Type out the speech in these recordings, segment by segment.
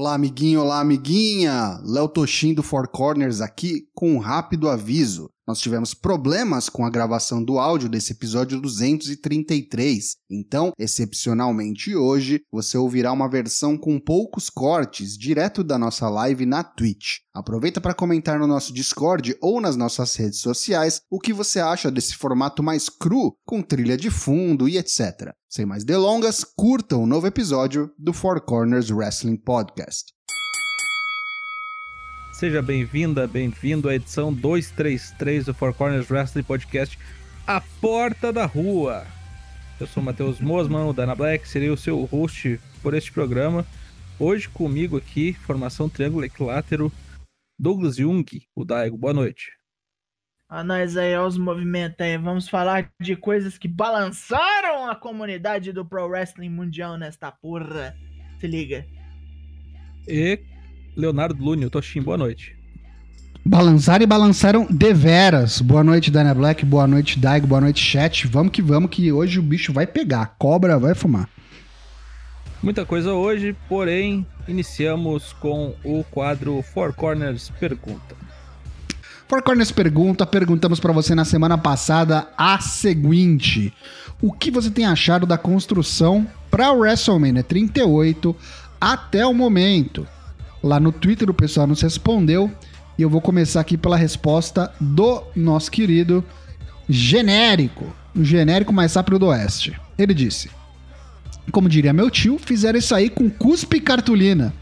Olá, amiguinho, olá, amiguinha! Léo Toshin do Four Corners aqui com um rápido aviso. Nós tivemos problemas com a gravação do áudio desse episódio 233. Então, excepcionalmente hoje, você ouvirá uma versão com poucos cortes direto da nossa live na Twitch. Aproveita para comentar no nosso Discord ou nas nossas redes sociais o que você acha desse formato mais cru, com trilha de fundo e etc. Sem mais delongas, curta o um novo episódio do Four Corners Wrestling Podcast. Seja bem-vinda, bem-vindo à edição 233 do Four Corners Wrestling Podcast, A Porta da Rua. Eu sou o Matheus Mosman, o Dana Black, serei o seu host por este programa. Hoje comigo aqui, formação triângulo equilátero, Douglas Jung, o Daigo. Boa noite. A nós aí, os movimentos aí. Vamos falar de coisas que balançaram a comunidade do Pro Wrestling Mundial nesta porra. Se liga. E Leonardo Lune, o Toshin, boa noite. Balançaram e balançaram deveras. Boa noite, Dana Black. Boa noite, Daigo. Boa noite, chat. Vamos que vamos, que hoje o bicho vai pegar. A cobra vai fumar. Muita coisa hoje, porém, iniciamos com o quadro Four Corners Pergunta. Four Corners Pergunta, perguntamos para você na semana passada a seguinte: O que você tem achado da construção para o WrestleMania 38 até o momento? Lá no Twitter o pessoal nos respondeu e eu vou começar aqui pela resposta do nosso querido genérico, o genérico mais rápido do Oeste. Ele disse: Como diria meu tio, fizeram isso aí com cuspe e cartolina.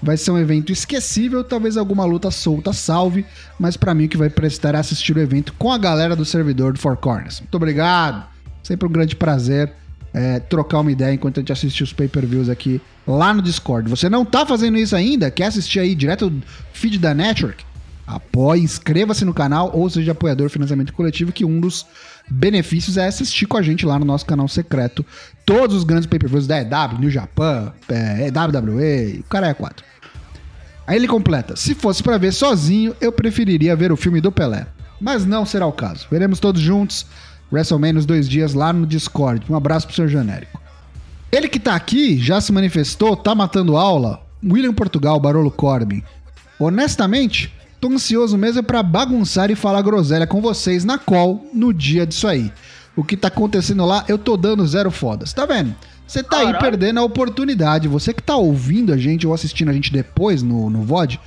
Vai ser um evento esquecível, talvez alguma luta solta salve, mas para mim o que vai prestar é assistir o evento com a galera do servidor do Four Corners. Muito obrigado, sempre um grande prazer é, trocar uma ideia enquanto a gente assiste os pay-per-views aqui lá no Discord. Você não tá fazendo isso ainda? Quer assistir aí direto do feed da Network? Apoie, inscreva-se no canal ou seja apoiador financiamento coletivo, que um dos benefícios é assistir com a gente lá no nosso canal secreto. Todos os grandes pay-per-views da EW, New Japan, é, WWE, o cara é quatro. Aí ele completa: se fosse para ver sozinho, eu preferiria ver o filme do Pelé. Mas não será o caso. Veremos todos juntos WrestleMania os dois dias lá no Discord. Um abraço pro seu genérico. Ele que tá aqui, já se manifestou, tá matando aula. William Portugal, Barolo Corbin. Honestamente, tô ansioso mesmo para bagunçar e falar groselha com vocês na call no dia disso aí. O que tá acontecendo lá, eu tô dando zero fodas. Tá vendo? Você tá Caralho. aí perdendo a oportunidade. Você que tá ouvindo a gente ou assistindo a gente depois no, no VOD,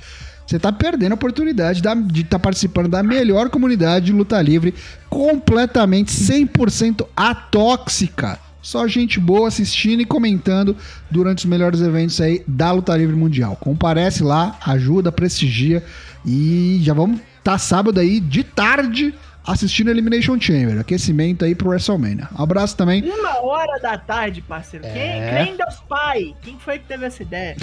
você tá perdendo a oportunidade de estar tá participando da melhor comunidade de luta livre, completamente 100% atóxica. Só gente boa assistindo e comentando durante os melhores eventos aí da luta livre mundial. Comparece lá, ajuda, prestigia e já vamos tá sábado aí de tarde assistindo Elimination Chamber. Aquecimento aí pro WrestleMania. Abraço também. Uma hora da tarde, parceiro. É... Quem? Quem Deus pai? Quem foi que teve essa ideia?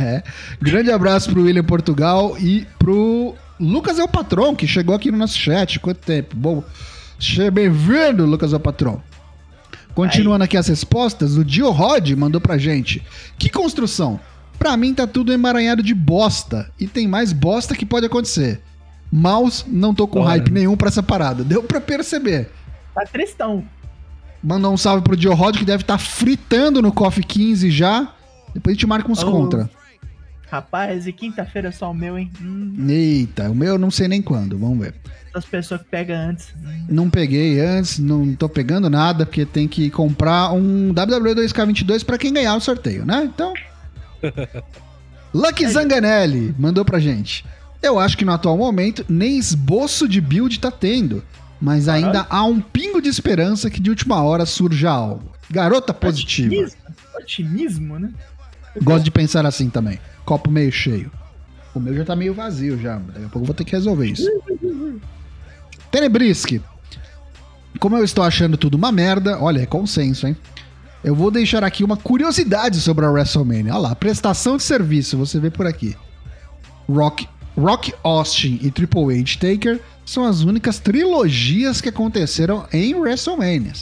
Grande abraço pro William Portugal e pro Lucas é o patrão, que chegou aqui no nosso chat. Quanto tempo? Bom, seja bem-vindo, Lucas é o patrão. Continuando aí. aqui as respostas, o Dio Rod mandou pra gente. Que construção? Pra mim tá tudo emaranhado de bosta. E tem mais bosta que pode acontecer. Mouse, não tô com Olha. hype nenhum pra essa parada. Deu pra perceber. Tá tristão. Mandar um salve pro Dio Rod, que deve estar tá fritando no Coffee 15 já. Depois a gente marca uns oh. contra. Rapaz, e quinta-feira é só o meu, hein? Hum. Eita, o meu eu não sei nem quando, vamos ver. As pessoas que pegam antes. Não peguei antes, não tô pegando nada, porque tem que comprar um WWE 2K22 pra quem ganhar o sorteio, né? Então. Lucky é Zanganelli mandou pra gente. Eu acho que no atual momento nem esboço de build tá tendo, mas ainda há um pingo de esperança que de última hora surja algo. Garota positiva. Otimismo, otimismo né? Gosto de pensar assim também. Copo meio cheio. O meu já tá meio vazio já. Daqui a pouco eu vou ter que resolver isso. Tenebrisk. Como eu estou achando tudo uma merda, olha, é consenso, hein? Eu vou deixar aqui uma curiosidade sobre a WrestleMania. Olha lá, prestação de serviço, você vê por aqui. Rock Rock Austin e Triple H Taker são as únicas trilogias que aconteceram em WrestleMania.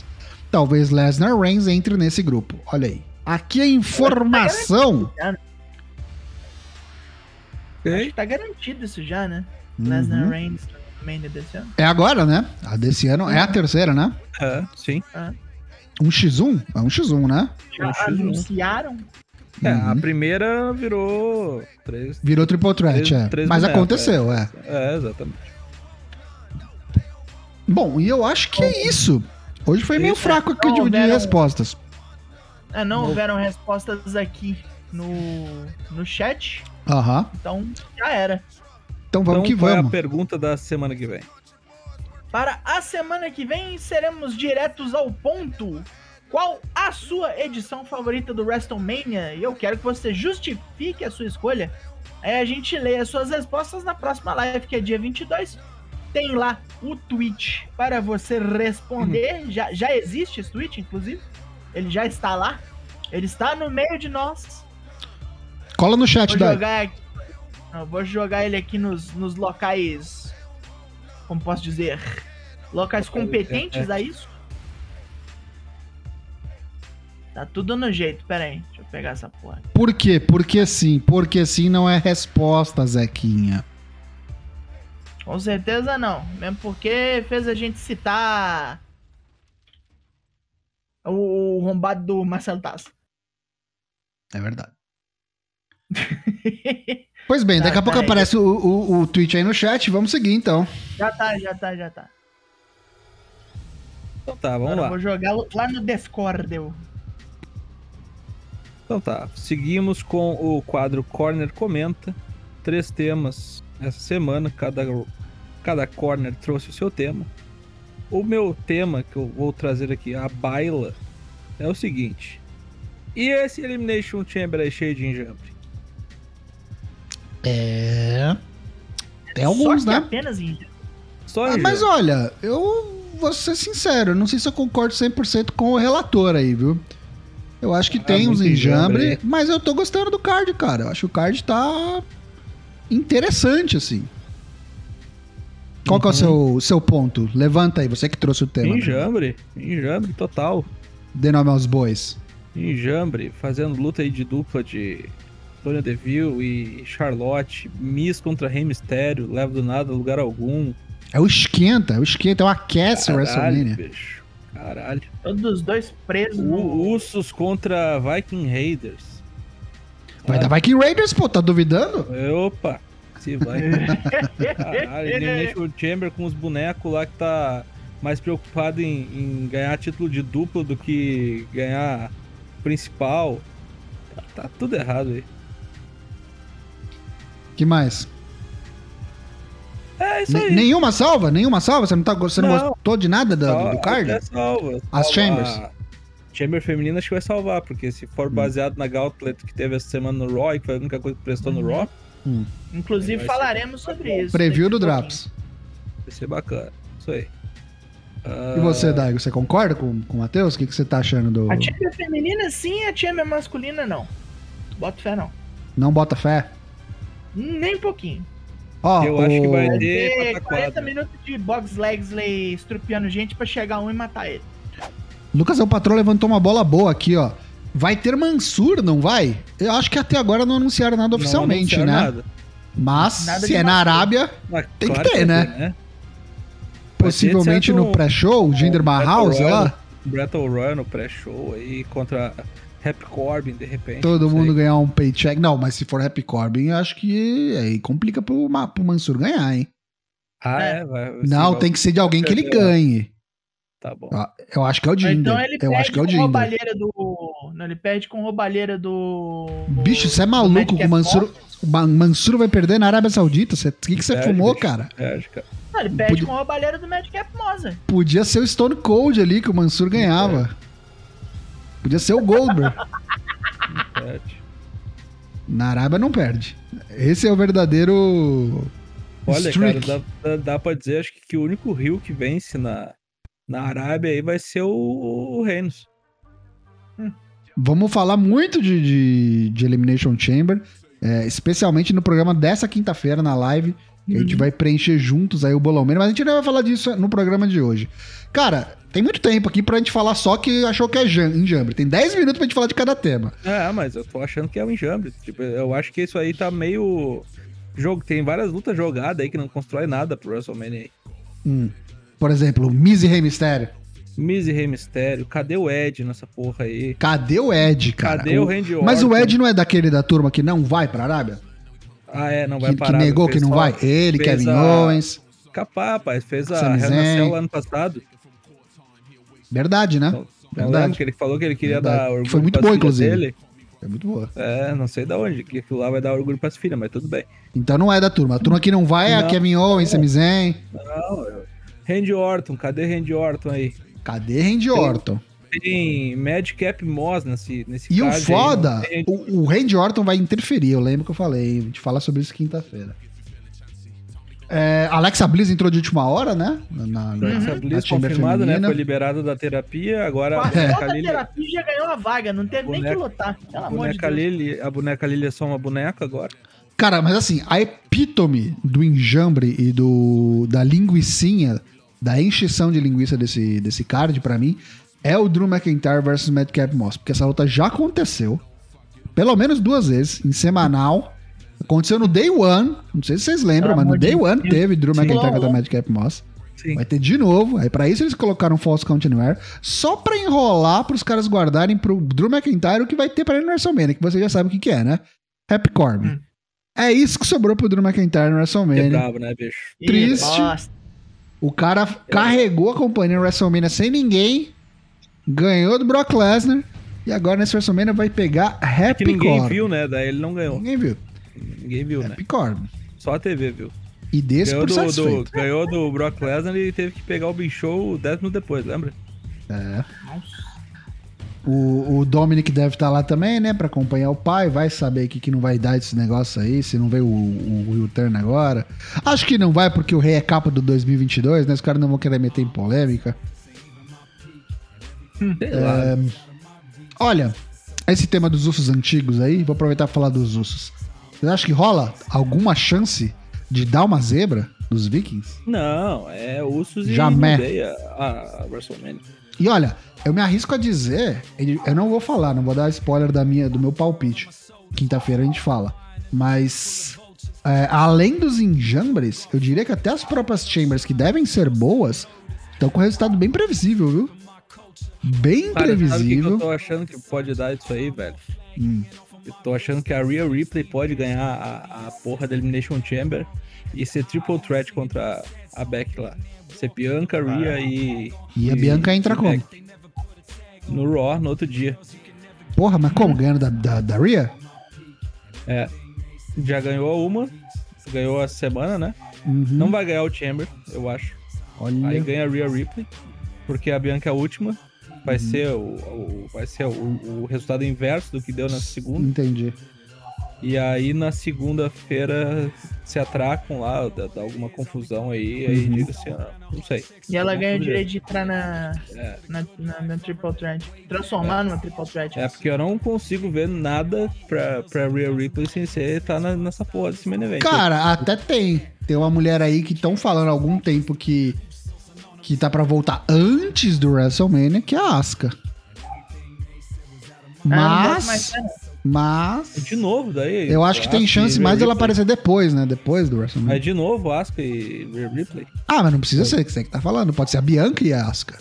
Talvez Lesnar Reigns entre nesse grupo. Olha aí. Aqui a informação. Tá Acho que tá garantido isso já, né? Uhum. Lesnar Reigns Mania desse ano. É agora, né? A desse ano é a terceira, né? É, sim. É. Um X1? É um X1, né? Já um X1. anunciaram? É, a Uhum. primeira virou três. Virou triple threat, Três- é. três Mas bonecos, aconteceu, é. É, exatamente. Bom, e eu acho que é isso. Hoje foi meio Isso, fraco aqui de, de respostas. É, não houveram respostas aqui no, no chat, Aham. então já era. Então vamos então, que qual é a vamos. pergunta da semana que vem? Para a semana que vem, seremos diretos ao ponto. Qual a sua edição favorita do WrestleMania? E eu quero que você justifique a sua escolha. Aí a gente lê as suas respostas na próxima live, que é dia 22. Tem lá o tweet para você responder. Já, já existe esse tweet, inclusive. Ele já está lá. Ele está no meio de nós. Cola no chat, Vou jogar, aqui- Não, vou jogar ele aqui nos, nos locais. Como posso dizer? Locais competentes a isso? Tá tudo no jeito, pera aí. Deixa eu pegar essa porra. Por quê? Porque sim. Porque sim não é resposta, Zequinha. Com certeza não. Mesmo porque fez a gente citar o, o rombado do Marcelo Tasso. É verdade. Pois bem, daqui Tá, a pouco peraí. aparece o, o, o tweet aí no chat. Vamos seguir então. já tá, já tá, já tá. Então tá, vamos Agora eu lá. vou jogar lá no Discord. eu. Então tá, seguimos com o quadro Corner Comenta. Três temas essa semana, cada, cada corner trouxe o seu tema. O meu tema que eu vou trazer aqui, a baila, é o seguinte. E esse Elimination Chamber aí cheio de enjambre? É. Tem Só alguns, que né? apenas em Só Ah, enjambre. mas olha, eu vou ser sincero, não sei se eu concordo 100% com o relator aí, viu? Eu acho que Ah, tem uns enjambre, enjambre, mas eu tô gostando do card, cara. Eu acho que o card tá interessante, assim. Qual que é o seu, o seu ponto? Levanta aí, você que trouxe o tema. né? Enjambre, enjambre total. Dê nome aos bois. Enjambre, fazendo luta aí de dupla de Tony Deville e Charlotte, Miss contra Rey Mysterio, leva do nada a lugar algum. É o esquenta, é o esquenta, é o aquece o Caralho, WrestleMania. bicho. Caralho. Todos os dois presos no... Usos contra Viking Raiders. Vai dar Viking Raiders, pô, tá duvidando? Opa, se vai. Caralho, Elimination Chamber com os bonecos lá que tá mais preocupado em, em ganhar título de dupla do que ganhar principal. Tá, tá tudo errado aí. que mais? É isso aí. nenhuma salva? Nenhuma salva? Você não, tá, você não, Não. gostou de nada do, Só- do card? salva. As Chambers? Chamber feminina acho que vai salvar, porque se for Hum. baseado na Gauntlet que teve essa semana no Raw, e que foi a única coisa que prestou no Raw, Inclusive Vai ser- falaremos sobre isso. Preview do. Drops. vai ser bacana. Isso aí. E você, Daigo, você concorda com, com o Matheus? O que, que você tá achando do. A Chamber feminina sim, a Chamber masculina não. Bota fé não. Não bota fé? Nem um pouquinho. Ó, Eu acho que o- vai ter ter pataquada. 40 minutos de Box Legsley estrupiando gente pra chegar um e matar ele. Lucas, o patrão levantou uma bola boa aqui, ó. Vai ter Mansur, não vai? Eu acho que até agora não anunciaram nada Não oficialmente, anunciaram né? Nada. Mas, Nada se é na Mansur. Arábia, Mas Tem que claro ter, vai né? Vai possivelmente no pré-show, o Jinder Mahal, Battle sei Royale. lá, Battle Royale no pré-show aí contra Happy Corbin, de repente. todo mundo ganhar um paycheck. Não, mas se for Happy Corbin, eu acho que aí complica pro, pro Mansur ganhar, hein? Ah, É. é? Vai, Não, tem que ser de alguém que ele ganhe. Tá bom. Ó, Eu acho que é o Jinder. Então ele eu perde acho que é o com Jinder. roubalheira do. Não, ele perde com roubalheira do. Bicho, você é maluco com o Mansur. O Ma- Mansur vai perder na Arábia Saudita. O que, que você Perde, fumou, bicho. cara? Perde, cara. Não, ele perde Podia- com roubalheira do Magic Mosa. Podia ser o Stone Cold ali que o Mansur ganhava. Podia ser o Goldberg. Perde. Na Arábia não perde. Esse é o verdadeiro. Olha, streak. cara, dá, dá, pra dizer, acho que, que o único Rio que vence na, na Arábia aí vai ser o, o Reinos. Vamos falar muito de, de, de Elimination Chamber, é, especialmente no programa dessa quinta-feira na live. Que A gente vai preencher juntos aí o bolão menos, mas a gente não vai falar disso no programa de hoje. Cara, tem muito tempo aqui pra gente falar só que achou que é jam- enjambre. Tem 10 minutos pra gente falar de cada tema. É, mas eu tô achando que é um enjambre. Tipo, eu acho que isso aí tá meio. Jogo, tem várias lutas jogadas aí que não constrói nada pro WrestleMania aí. Hum. Por exemplo, Miz e Rey Mysterio. Miz e Rei Mistério. Cadê o Ed nessa porra aí? Cadê o Ed, cara? Cadê o, Randy Orton? Mas o Ed não é daquele da turma que não vai pra Arábia? Ah, é, não vai Que, que parar. negou que não vai? Ele, Kevin a- Owens. Capaz, rapaz. Fez a. Cell ano passado. Verdade, né? Não, não Verdade. que ele falou que ele queria Verdade. dar Que orgulho foi muito boa, inclusive. Dele. É muito boa. É, não sei da onde, que aquilo lá vai dar orgulho pras filhas, mas tudo bem. Então não é da turma. A turma que não vai é a Não. Kevin Owens, Sami Zayn. Não, Randy Orton, cadê Randy Orton aí? Cadê Randy Orton? Tem Madcap Moss nesse, nesse E o card aí, foda, o, o Randy Orton vai interferir. Eu lembro que eu falei. A gente fala sobre isso quinta-feira. É, Alexa Bliss entrou de última hora, né? Na, na, Alexa Bliss confirmada, né? Foi liberada da terapia, agora a boneca da Lily, terapia e já ganhou a vaga, não teve nem que Boneca- lutar. Pelo a amor de boneca Deus. Lily, a boneca Lily é só uma boneca agora. Cara, mas assim, a epítome do enjambre e do da linguicinha, da encheção de linguiça desse, desse card, pra mim, é o Drew McIntyre versus Madcap Moss. Porque essa luta já aconteceu, pelo menos duas vezes, em semanal. Aconteceu no Day One, não sei se vocês lembram, Pelo mas no Day One teve Drew Sim. McIntyre contra Madcap Moss. Sim. Vai ter de novo. Aí pra isso eles colocaram False Count Anywhere. Só pra enrolar pros caras guardarem pro Drew McIntyre o que vai ter pra ele no WrestleMania, que você já sabe o que, que é, né? Happy Corbin. Hum. É isso que sobrou pro Drew McIntyre no É WrestleMania. brabo, né, bicho? Ih, triste. bosta. O cara carregou a companhia no WrestleMania sem ninguém, ganhou do Brock Lesnar e agora nesse WrestleMania vai pegar É Happy que ninguém viu, né? Daí ele não ganhou. Ninguém viu. Ninguém viu, né? Happy Corbin. Só a TV viu. E desse Ganhou por do, do, ganhou do Brock Lesnar e teve que pegar o Big Show 10 minutos depois, lembra? É. O, o Dominic deve estar lá também, né? Pra acompanhar o pai. Vai saber o que, que não vai dar esse negócio aí. Se não veio o, o Will Turn agora. Acho que não vai porque o Rei é capa do 2022, né? Os caras não vão querer meter em polêmica. Lá. É, olha, esse tema dos ursos antigos aí, vou aproveitar pra falar dos ursos. Você acha que rola alguma chance de dar uma zebra dos Vikings? Não, é Usos e Jamais. a, a WrestleMania. E olha, eu me arrisco a dizer, eu não vou falar, não vou dar spoiler da minha, do meu palpite. Quinta-feira a gente fala. Mas é, além dos enjambres, eu diria que até as próprias chambers que devem ser boas estão com resultado bem previsível, viu? Bem Cara, sabe o que previsível. eu tô achando que pode dar isso aí, velho? Hum. Eu tô achando que a Rhea Ripley pode ganhar a, a porra da Elimination Chamber e ser triple threat contra a Beck lá. Ser Bianca, Rhea e. E a Bianca entra e como? No Raw, no outro dia. Porra, mas como? Ganhando da, da, da Rhea? É. Já ganhou uma, ganhou essa semana, né? Uhum. Não vai ganhar o Chamber, eu acho. Olha. Aí ganha a Rhea Ripley, porque a Bianca é a última. Vai Uhum. ser, o, o- vai ser o, o resultado inverso do que deu na segunda. Entendi. E aí na segunda-feira se atracam lá, dá, dá alguma confusão aí, aí Uhum. diga assim, ah, não sei. E ela ganha o direito de entrar na, É. na, na, na Triple Threat. Transformar numa Triple Threat. É porque eu não consigo ver nada pra, pra Rhea Ripley sem ser tá na- nessa porra desse main event. Cara, até tem. Tem uma mulher aí que estão falando há algum tempo que que tá pra voltar antes do WrestleMania, que é a Asuka. Ah, Mas, dela. mas De novo, daí. eu acho que tem e chance mais dela aparecer depois, né? Depois do Mas WrestleMania. de novo, Asuka e Rhea Ripley. Ah, mas não precisa ser que você que tá falando. Pode ser a Bianca e a Asuka.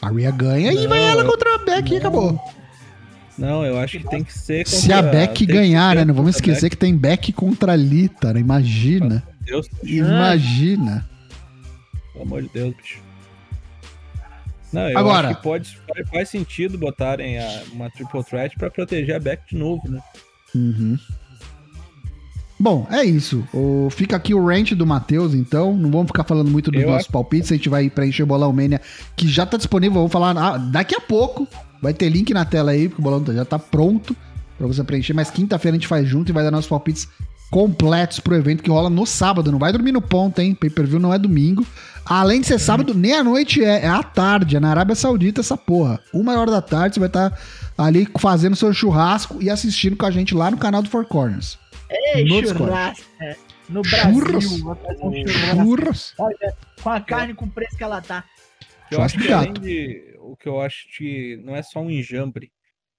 A Rhea ganha e Não, vai ela contra a Beck e acabou. Não, eu acho que tem que ser Se a Beck ganhar, né? Não vamos contra esquecer que tem Beck contra a Lita, né? Imagina. Beck. Deus, Imagina. Pelo amor de Deus, bicho. Não, eu Agora- acho que pode, faz- sentido botarem a- uma triple threat pra proteger a Beck de novo, né? Uhum. Bom, é isso. O- fica aqui o rant do Matheus, então. Não vamos ficar falando muito dos Eu nossos acho- palpites. A gente vai preencher o Bolão Mania, que já tá disponível. Vamos falar ah, daqui a pouco. Vai ter link na tela aí, porque o bolão já tá pronto pra você preencher. Mas quinta-feira a gente faz junto e vai dar nossos palpites completos pro evento que rola no sábado. Não vai dormir no ponto, hein? Pay-per-view não é domingo. Além de ser sábado, nem à noite é, é à tarde. É na Arábia Saudita essa porra. Uma hora da tarde você vai estar ali fazendo seu churrasco e assistindo com a gente lá no canal do Four Corners. Ei, no churrasco. No Churros. Brasil. Vou fazer um churrasco. Churras. Olha, com a carne com o preço que ela tá. Eu acho que de além de. O que eu acho que não é só um enjambre.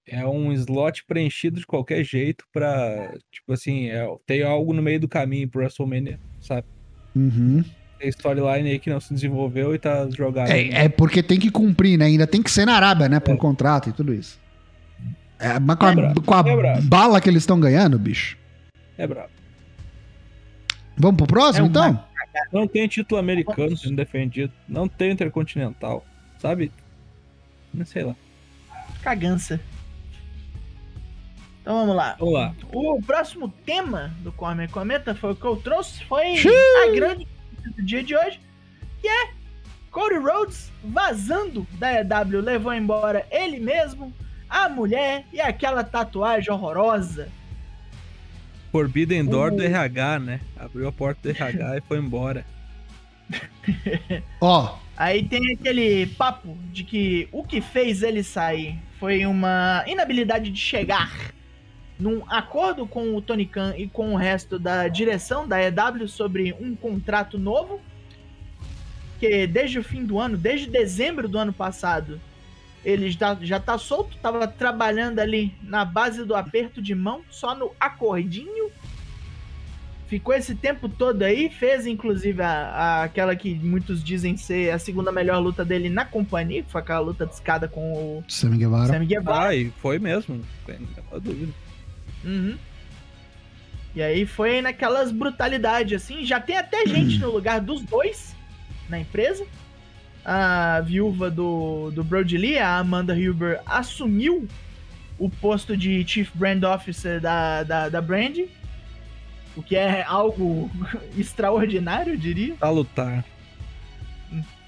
É um slot preenchido de qualquer jeito pra. Tipo assim, é, tem algo no meio do caminho pro WrestleMania, sabe? Uhum. Tem storyline aí que não se desenvolveu e tá jogado. É, é porque tem que cumprir, né? Ainda tem que ser na Arábia, né? Por É. contrato e tudo isso. É, mas com a, É com a é bala que eles estão ganhando, bicho. É brabo. Vamos pro próximo, É uma- então? Não tem título americano sendo defendido. Não tem intercontinental. Sabe? Não sei lá. Cagança. Então vamos lá. Vamos lá. O próximo tema do Cormer Comenta foi o que eu trouxe, foi Xiii. a grande do dia de hoje, que é Cody Rhodes vazando da EW, levou embora ele mesmo, a mulher e aquela tatuagem horrorosa. Forbidden Door do Uh. RH, né? Abriu a porta do RH e foi embora. Ó, Aí tem aquele papo de que o que fez ele sair foi uma inabilidade de chegar num acordo com o Tony Khan e com o resto da direção da EW sobre um contrato novo. Que desde o fim do ano, desde dezembro do ano passado, ele já, já tá solto, tava trabalhando ali na base do aperto de mão, só no acordinho. Ficou esse tempo todo aí, fez inclusive a, a- aquela que muitos dizem ser a segunda melhor luta dele na companhia, que foi aquela luta de escada com o Sammy Guevara. Sammy Guevara. Ah, e foi mesmo. Sem nenhuma dúvida. Uhum. E aí foi naquelas brutalidades assim. Já tem até gente no lugar dos dois na empresa. A viúva do, do Brody Lee, a Amanda Huber, assumiu o posto de Chief Brand Officer da, da, da Brand. O que é algo extraordinário, eu diria. Pra lutar.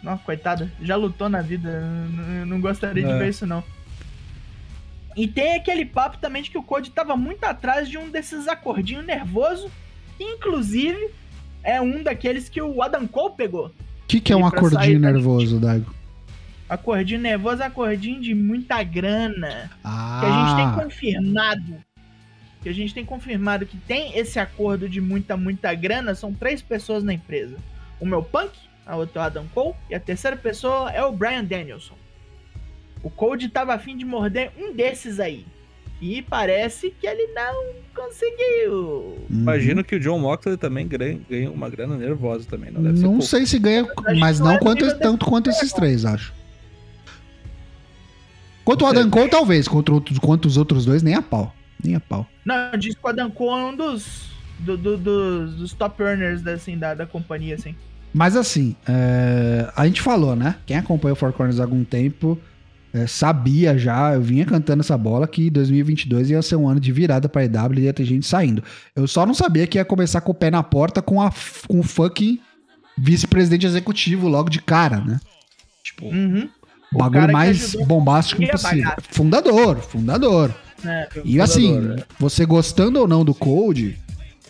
Não, coitada, já lutou na vida. n- Não gostaria de É. ver isso, não. E tem aquele papo também de que o Code tava muito atrás de um desses acordinhos nervoso. que, Inclusive, é um daqueles que o Adam Cole pegou. O que, que é um acordinho da nervoso, Daigo? Acordinho nervoso é acordinho de muita grana. Ah, Que a gente tem confirmado. Que a gente tem confirmado que tem esse acordo de muita, muita grana. São três pessoas na empresa. O meu Punk, a outra é o Adam Cole, e a terceira pessoa é o Brian Danielson. O Code tava afim de morder um desses aí. E parece que ele não conseguiu. Uhum. Imagino que o John Moxley também ganha, uma grana nervosa também. Não deve ser Não pouco. sei se ganha, mas não não é quanto, tanto quanto esses três, acho. Quanto o. Adam Cole, talvez. Contra outros, quanto os outros dois, nem a pau. Nem a pau. Não, diz que o Adam Cole é um dos, do- do- dos, dos top earners da, assim, da, da companhia, assim. Mas assim, é, a gente falou, né? Quem acompanha o Four Corners há algum tempo é, sabia já, eu vinha cantando essa bola que 2022 ia ser um ano de virada pra EW e ia ter gente saindo. Eu só não sabia que ia começar com o pé na porta com, a, com o fucking vice-presidente executivo logo de cara, né? Tipo, Uhum. o bagulho mais bombástico bagaça. Fundador, fundador. É. E assim, Fundador, né? você gostando ou não do Code,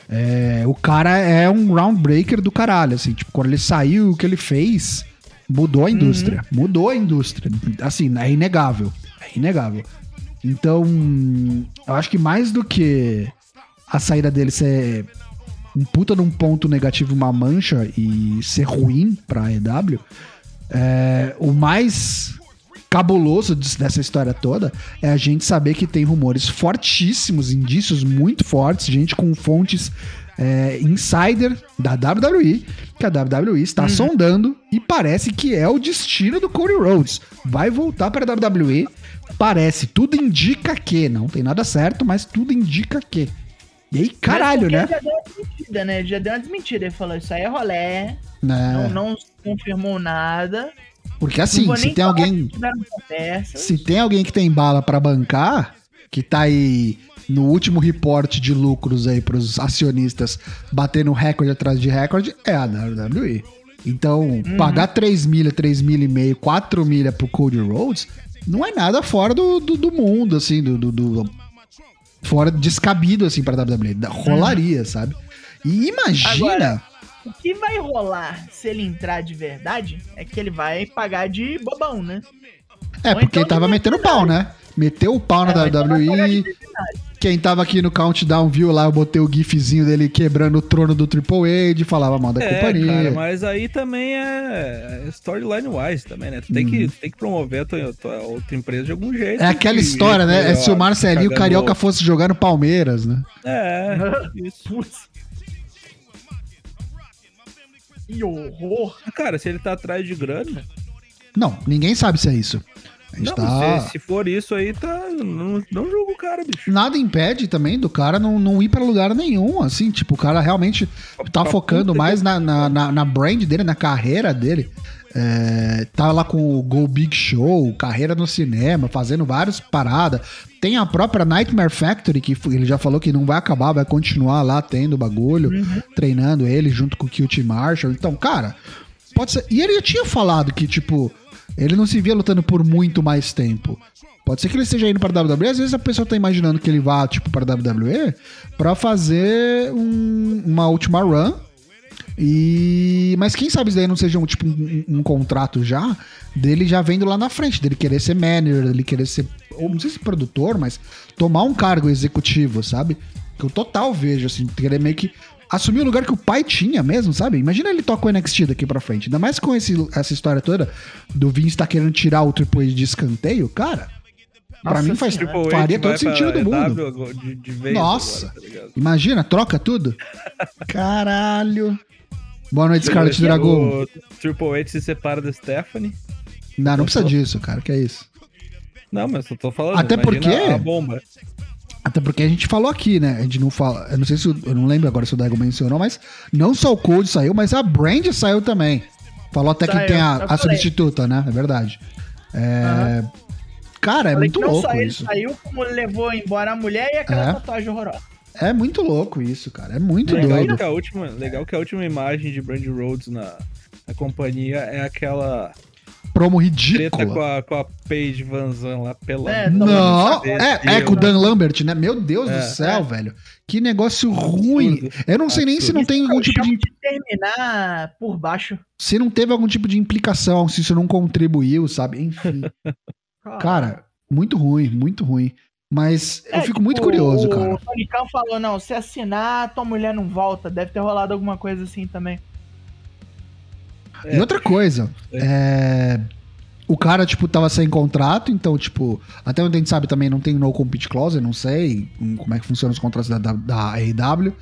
é, o cara é um groundbreaker do caralho, assim, tipo, quando ele saiu, o que ele fez mudou a indústria. Mudou a indústria. Assim, é inegável. É inegável. Então, eu acho que mais do que a saída dele ser um puta de um ponto negativo, uma mancha e ser ruim pra EW, é, o mais cabuloso dessa história toda é a gente saber que tem rumores fortíssimos, indícios muito fortes, gente com fontes é, insider da WWE, que a WWE está sondando e parece que é o destino do Cody Rhodes. Vai voltar para a WWE, parece, tudo indica que, não tem nada certo, mas tudo indica que. E aí, caralho, né? Ele já deu uma desmentida, né? Ele já deu uma desmentida. Ele falou: Isso aí é rolé. né? Não, não confirmou nada. Porque assim, se tem alguém. Se tem alguém que tem bala pra bancar, que tá aí no último reporte de lucros aí pros acionistas batendo recorde atrás de recorde, é a WWE. Então, pagar 3 milha, 3 milha e meio, 4 milha pro Cody Rhodes não é nada fora do, do, do mundo, assim, do, do, do- Fora descabido, assim, pra WWE. Rolaria, sabe? E imagina. Agora- O que vai rolar se ele entrar de verdade é que ele vai pagar de bobão, né? é, ou porque então ele tava metendo pau, né? Meteu o pau na É, WWE. Quem tava aqui no Countdown viu lá, eu botei o gifzinho dele quebrando o trono do Triple H, falava mal da É, companhia. cara, mas aí também é storyline wise também, né? Tu tem, que, tu tem que promover a tua, tua outra empresa de algum jeito. Uhum. É aquela história, né? É se o Marcelinho cagando- Carioca fosse jogar no Palmeiras, né? É, isso. Putz. Que horror. Cara, se ele tá atrás de grana. Não, ninguém sabe se é isso. Não, tá... se, se for isso aí, tá. Não, não julgo o cara, bicho. Nada impede também do cara não, não ir pra lugar nenhum, assim, tipo, o cara realmente tá focando mais na, na, na, na brand dele, na carreira dele. É, tá lá com o Go Big Show, carreira no cinema, fazendo várias paradas. Tem a própria Nightmare Factory, que ele já falou que não vai acabar, vai continuar lá tendo bagulho, treinando ele junto com o QT Marshall. Então, cara, pode ser. E ele já tinha falado que, tipo, ele não se via lutando por muito mais tempo. Pode ser que ele esteja indo para WWE, às vezes a pessoa tá imaginando que ele vá, tipo, para WWE pra fazer um- uma última run. E. Mas quem sabe isso daí não seja um, tipo, um, um contrato já dele já vendo lá na frente, dele querer ser manager, dele querer ser. Ou não sei se produtor, mas tomar um cargo executivo, sabe? Que eu total vejo, assim, querer meio que assumir o lugar que o pai tinha mesmo, sabe? Imagina ele toca o NXT daqui pra frente. Ainda mais com esse, essa história toda do Vince tá querendo tirar o Triple H de escanteio, cara. pra Nossa mim faz, H faria todo pra sentido do mundo. De, de vez Nossa. agora, tá? Imagina, troca tudo. Caralho. Boa noite, Scarlet Dragon. O Triple H se separa da Stephanie. Não, não precisa disso, cara. Que é isso. Não, mas eu tô falando. Até porque- A bomba. Até porque a gente falou aqui, né? A gente não fala. Eu não sei se. o- Eu não lembro agora se o Daigo mencionou, mas não só o Cold saiu, mas a Brand saiu também. Falou até que Saiu, tem a, a substituta, né? É verdade. É, Cara, é Falei muito que não louco só ele isso. saiu, como levou embora a mulher e aquela É. tatuagem horrorosa. É muito louco isso, cara. É muito Legal doido. que, a última, legal que a última imagem de Brandy Rhodes na, na companhia é aquela Promo treta ridícula. com a, com a Paige Van Zandt lá pela. É, Não, é, é com o Dan Lambert, né? Meu Deus É. do céu, velho. Que negócio ruim. Eu não sei nem se não tem algum Eu tipo de chamo de terminar por baixo. se não teve algum tipo de implicação, se isso não contribuiu, sabe? Enfim. Cara, muito ruim, muito ruim. Mas eu É, fico tipo, muito curioso, o cara. Tony Khan falou, não, se assinar, tua mulher não volta. Deve ter rolado alguma coisa assim também. É. E outra coisa, é, o cara, tipo, tava sem contrato, então, tipo, até onde a gente sabe também não tem no compete clause, não sei como é que funciona os contratos da, da, da AEW.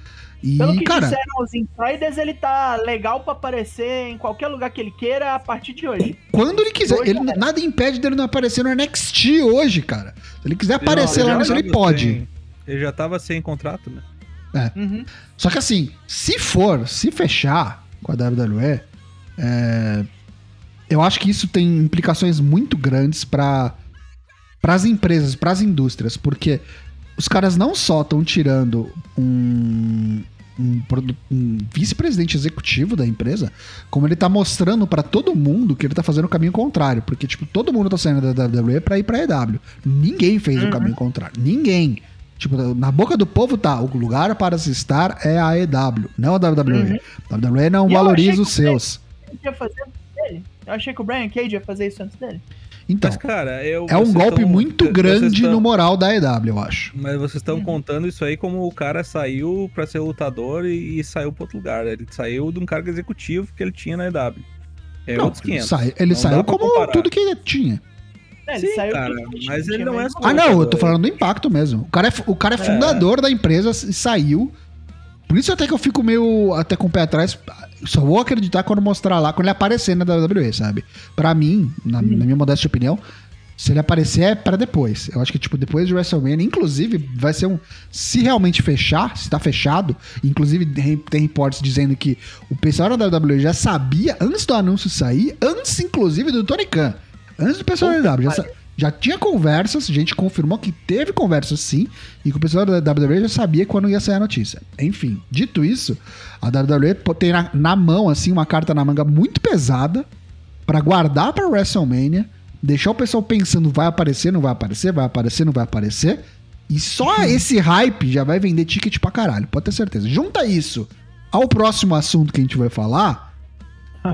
E, Pelo que cara, disseram os insiders, ele tá legal pra aparecer em qualquer lugar que ele queira a partir de hoje. quando ele quiser, Hoje ele, é. nada impede dele não aparecer no NXT hoje, cara. Se ele quiser aparecer Não, lá nisso, ele pode. sem- ele já tava sem contrato, né? Uhum. Só que assim, se for, se fechar com a WWE, é, eu acho que isso tem implicações muito grandes para as empresas, para as indústrias, porque os caras não só estão tirando um, um, um vice-presidente executivo da empresa, como ele tá mostrando para todo mundo que ele tá fazendo o caminho contrário, porque tipo, todo mundo tá saindo da WWE para ir para EW. Ninguém fez o Uhum. caminho contrário. Ninguém. Tipo, na boca do povo tá, o lugar para se estar é a EW, não a WWE. A WWE não Uhum. E valoriza os seus. Ia fazer antes dele. Eu achei que o Brian Cage ia fazer isso antes dele. Então, Mas, cara, eu. é um golpe tão- muito grande tão- no moral da EW, eu acho. Mas vocês estão Uhum. contando isso aí como o cara saiu pra ser lutador e, e saiu pra outro lugar. Ele saiu de um cargo executivo que ele tinha na EW. É Não, outros 500. sai- ele Não saiu como comparar. tudo que ele tinha. É, ele Sim, saiu cara, mas ele não é mas- só- Ah, não, eu tô falando do impacto mesmo. O cara é, o cara é É. fundador da empresa e saiu. Por isso até que eu fico meio até com o pé atrás. Só vou acreditar quando mostrar lá, quando ele aparecer na WWE, sabe? Pra mim, na, na minha modesta opinião, se ele aparecer é pra depois. Eu acho que, tipo, depois de WrestleMania, inclusive, vai ser um. Se realmente fechar, se tá fechado, inclusive tem reportes dizendo que o pessoal da WWE já sabia, antes do anúncio sair, antes, inclusive, do Tony Khan. Antes do pessoal da WWE, já, já tinha conversas, a gente confirmou que teve conversas sim, e que o pessoal da WWE já sabia quando ia sair a notícia. Enfim, dito isso, a WWE tem na, na mão, assim, uma carta na manga muito pesada pra guardar pra WrestleMania, deixar o pessoal pensando vai aparecer, não vai aparecer, vai aparecer, não vai aparecer. E só esse hype já vai vender ticket pra caralho, pode ter certeza. Junta isso ao próximo assunto que a gente vai falar.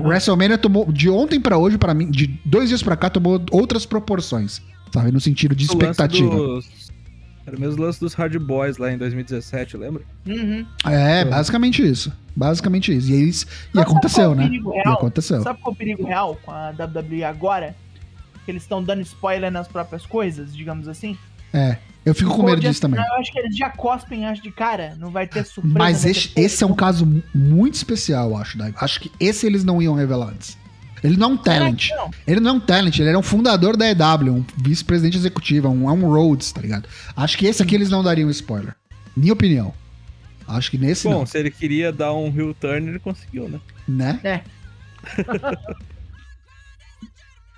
O WrestleMania tomou, de ontem pra hoje, pra mim, de dois dias pra cá, tomou outras proporções, sabe? No sentido de expectativa. dos- Era o mesmo lance dos Hard Boys lá em 2017, lembra? Uhum. É, basicamente isso. Basicamente isso. E, isso, e aconteceu, é né? E aconteceu. Sabe qual é o perigo real com a WWE agora? Que eles estão dando spoiler nas próprias coisas, digamos assim? É. Eu fico com medo disso também. Eu acho que eles já cospem acho de cara, não vai ter surpresa. Mas esse, esse é um caso mu- muito especial, eu acho, Daigo. Acho que esse eles não iam revelar antes. Ele não é um talent. Não, Ele não é um talent, ele era um fundador da EW, um vice-presidente executivo, um, é um Rhodes, tá ligado? Acho que esse aqui eles não dariam spoiler. Minha opinião. Acho que nesse Bom, não, se ele queria dar um heel turn, ele conseguiu, né? né? É.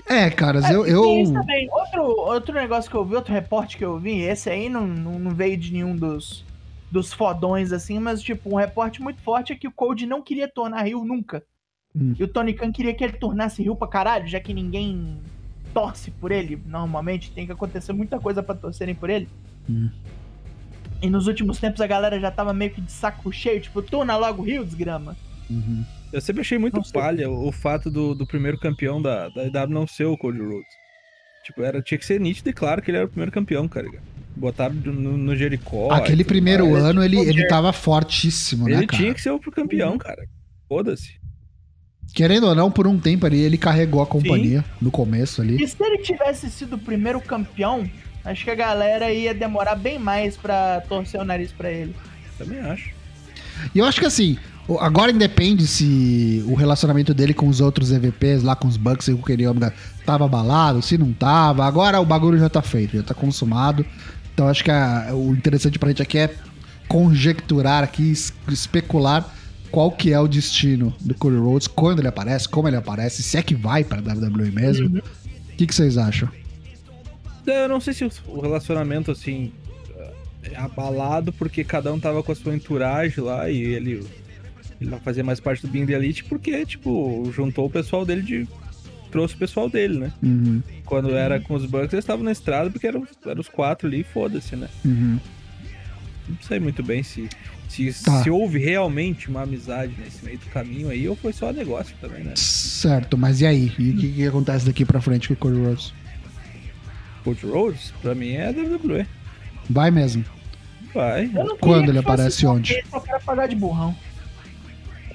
É, caras, É, eu... eu... também. Outro, outro negócio que eu vi, outro reporte que eu vi, esse aí não, não, não veio de nenhum dos, dos fodões, assim, mas, tipo, um reporte muito forte é que o Code não queria tornar Rio nunca. Hum. E o Tony Khan queria que ele tornasse Rio pra caralho, já que ninguém torce por ele, normalmente. Tem que acontecer muita coisa pra torcerem por ele. Hum. E nos últimos tempos a galera já tava meio que de saco cheio, tipo, torna logo Rio, desgrama. Uhum. Eu sempre achei muito palha o, o fato do, do primeiro campeão da, da EW não ser o Cody Rhodes. Tipo, era, tinha que ser nítido e claro que ele era o primeiro campeão, cara. Botaram no, no Jericó. Aquele primeiro mais. ano, ele, ele tava fortíssimo, né, Ele cara? tinha que ser o campeão, cara. Foda-se. Querendo ou não, por um tempo ali, ele carregou a companhia no começo ali. E se ele tivesse sido o primeiro campeão, acho que a galera ia demorar bem mais pra torcer o nariz pra ele. Também acho. E eu acho que assim, agora independe se o relacionamento dele com os outros EVPs, lá com os Bucks e com o Kenny Omega, tava abalado, se não tava. Agora o bagulho já tá feito, já tá consumado. Então acho que a- o interessante pra gente aqui é conjecturar aqui, es- especular qual que é o destino do Cody Rhodes, quando ele aparece, como ele aparece, se é que vai pra WWE mesmo. O que, que vocês acham? Eu não sei se o- o relacionamento, assim, é abalado porque cada um tava com a sua entourage lá e ele, ele não fazia mais parte do Bing Elite porque, tipo, juntou o pessoal dele de. trouxe o pessoal dele, né? Uhum, Quando era com os Bucks, eles estavam na estrada porque eram, eram os quatro ali e foda-se, né? uhum. Não sei muito bem se, se, Tá. se houve realmente uma amizade nesse meio do caminho aí ou foi só negócio também, né? Certo, mas e aí? E o que, que acontece daqui pra frente com o Cody Rhodes? Coach Rhodes, pra mim é WWE. Vai mesmo. Vai. Quando ele aparece onde? Só quero pagar de burrão.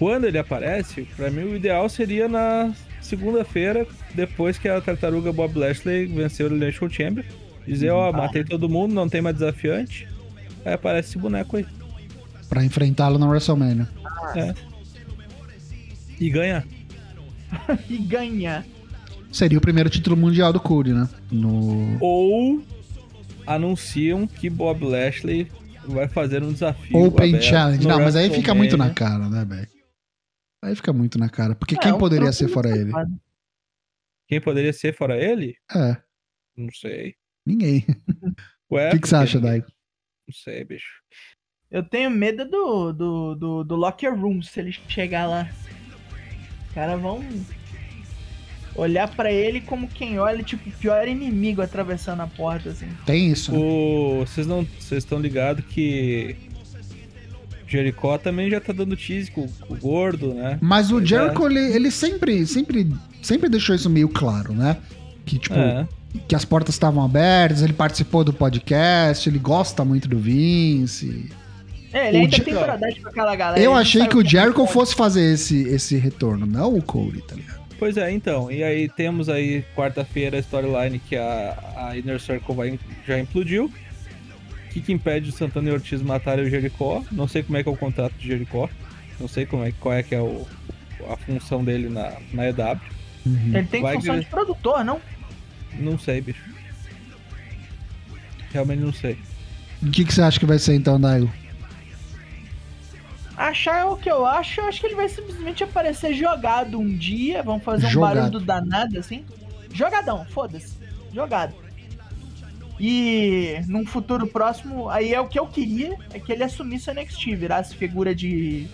Quando ele aparece, pra mim o ideal seria na segunda-feira, depois que a tartaruga Bob Lashley venceu o Elimination Chamber. Dizer, ó, matei todo mundo, não tem mais desafiante. Aí aparece esse boneco aí. Pra enfrentá-lo na WrestleMania. É. E ganha. E ganha. Seria o primeiro título mundial do Cody, né? No. Ou anunciam que Bob Lashley vai fazer um desafio. Open Challenge. Não, mas aí fica muito na cara, né, velho? Aí fica muito na cara. Porque É, quem um poderia troço ser fora ele? safado. Quem poderia ser fora ele? É, Não sei. ninguém. Ué, O que, que você acha, Daigo? Não sei, bicho. Eu tenho medo do, do, do, do Locker Room se ele chegar lá. Os caras vão olhar pra ele como quem olha, tipo, o pior inimigo atravessando a porta, assim. Tem isso, né? O... Vocês não. Vocês estão ligados que. Jericó também já tá dando tease com, com o gordo, né? Mas o Pois Jericho, ele, ele sempre, sempre, sempre deixou isso meio claro, né? Que, tipo, É. que as portas estavam abertas, ele participou do podcast, ele gosta muito do Vince. É, ele O ainda Je- tem com aquela galera. Eu achei que o é Jericho fosse fazer esse, esse retorno, não o Cody, tá ligado? Pois é, então. E aí temos aí quarta-feira a storyline que a, a Inner Circle vai, já implodiu. O que, que impede o Santana e Ortiz matarem o Jericó? Não sei como é que é o contrato de Jericó. Não sei como é, qual é que é o, a função dele na, na EW. Uhum. Ele tem Vai função que- de produtor, não? Não sei, bicho. Realmente não sei. O que, que você acha que vai ser então, Daigo? Achar o que eu acho, eu acho que ele vai simplesmente aparecer jogado um dia. Vamos fazer um Jogado. barulho danado assim. Jogadão, foda-se. Jogado. E num futuro próximo, aí é o que eu queria, é que ele assumisse o NXT, virasse figura de.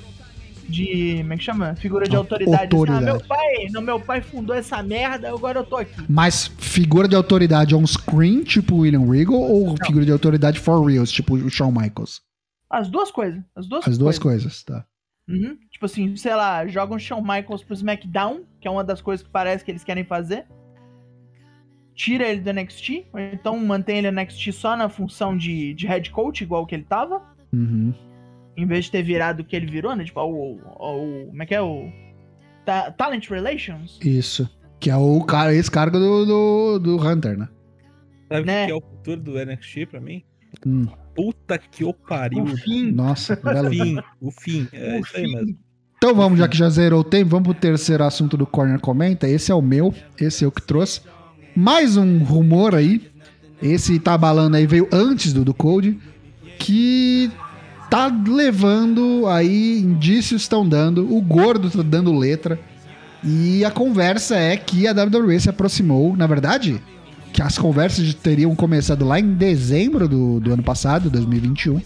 De. Como é que chama? Figura de Au- autoridade. Autoridade. ah, meu pai, não, meu pai fundou essa merda, agora eu tô aqui. Mas figura de autoridade on screen, tipo o William Regal, ou figura de autoridade for reals, tipo o Shawn Michaels? As duas coisas. As duas As duas coisas. coisas, tá. Uhum. Tipo assim, sei lá, jogam Shawn Michaels pro SmackDown, que é uma das coisas que parece que eles querem fazer. Tira ele do NXT, ou então mantém ele no NXT só na função de, de head coach, igual que ele tava. Uhum. Em vez de ter virado o que ele virou, né? Tipo, o. o, o como é que é? O. Ta- Talent Relations? Isso. Que é o cara, esse cargo do, do, do Hunter, né? Sabe o Né? que é o futuro do NXT pra mim? Hum. Puta que o pariu. O fim. Nossa, O fim, o fim. É O isso aí fim. mesmo. Então vamos, já que já zerou o tempo, vamos pro terceiro assunto do Corner Comenta. Esse é o meu, esse é o que trouxe. Mais um rumor aí. Esse tá balando aí, veio antes do do Code. Que tá levando aí, indícios estão dando. O gordo tá dando letra. E a conversa é que a WWE se aproximou, na verdade, que as conversas teriam começado lá em dezembro do, do ano passado, 2021,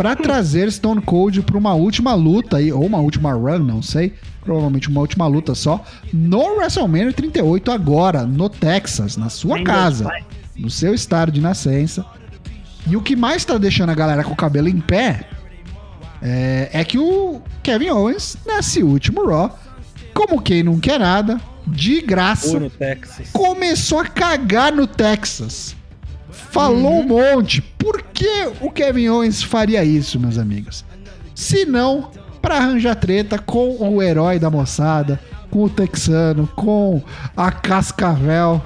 para trazer Stone Cold para uma última luta aí, ou uma última run, não sei, provavelmente uma última luta só, no WrestleMania 38 agora, no Texas, na sua casa, no seu estado de nascença. E o que mais tá deixando a galera com o cabelo em pé é, é que o Kevin Owens, nesse último Raw, como quem não quer nada, de graça, começou a cagar no Texas. Falou um monte. Por que o Kevin Owens faria isso, meus amigos? Se não, pra arranjar treta com o herói da moçada, com o texano, com a Cascavel,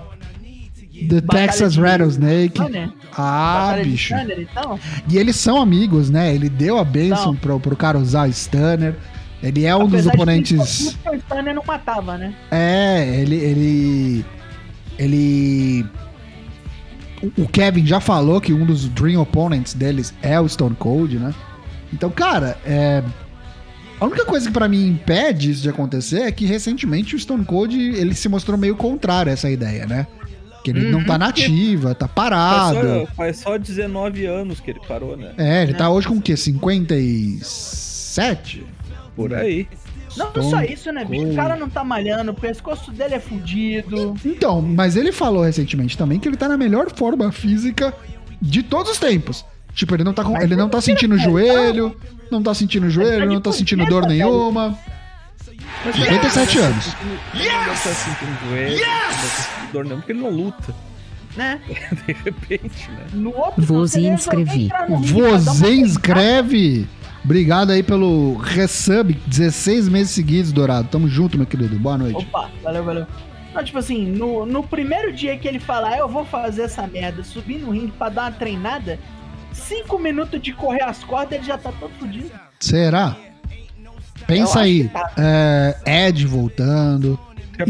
The Batalha Texas Rattlesnake. Não, né? Ah, Batalha bicho. Thunder e tal. E eles são amigos, né? Ele deu a bênção Não. pro, pro cara usar o Stunner. Ele é um dos Apesar que oponentes. O Stunner não matava, né? É, ele. Ele. Ele. O- Kevin já falou que um dos Dream Opponents deles é o Stone Cold, né? Então, cara, é. A única coisa que pra mim impede isso de acontecer é que recentemente o Stone Cold ele se mostrou meio contrário a essa ideia, né? Que ele não Uhum. tá nativa, tá Faz parado. só, faz só 19 anos que ele parou, né? É, ele tá hoje com o quê? 57? Por aí. Não Stone só isso, né, bicho? O cara não tá malhando, o pescoço dele é fudido. Então, mas ele falou recentemente também que ele tá na melhor forma física de todos os tempos. Tipo, ele não tá, com, ele não tá sentindo o joelho, não tá sentindo o joelho, não tá sentindo dor nenhuma. Mas 57 anos. Não tá sentindo joelho, não tá sentindo dor nenhuma, porque ele não luta. Né? De repente, né? No outro Você inscrevi. Você inscreve. Obrigado aí pelo resub, 16 meses seguidos, Dourado. Tamo junto, meu querido. Boa noite. Opa, valeu, valeu. Não, tipo assim, no, no primeiro dia que ele fala, ah, eu vou fazer essa merda, subir no ringue pra dar uma treinada, cinco minutos de correr as cordas, ele já tá todo fudido. Será? Pensa Eu aí. tá. É, Ed voltando.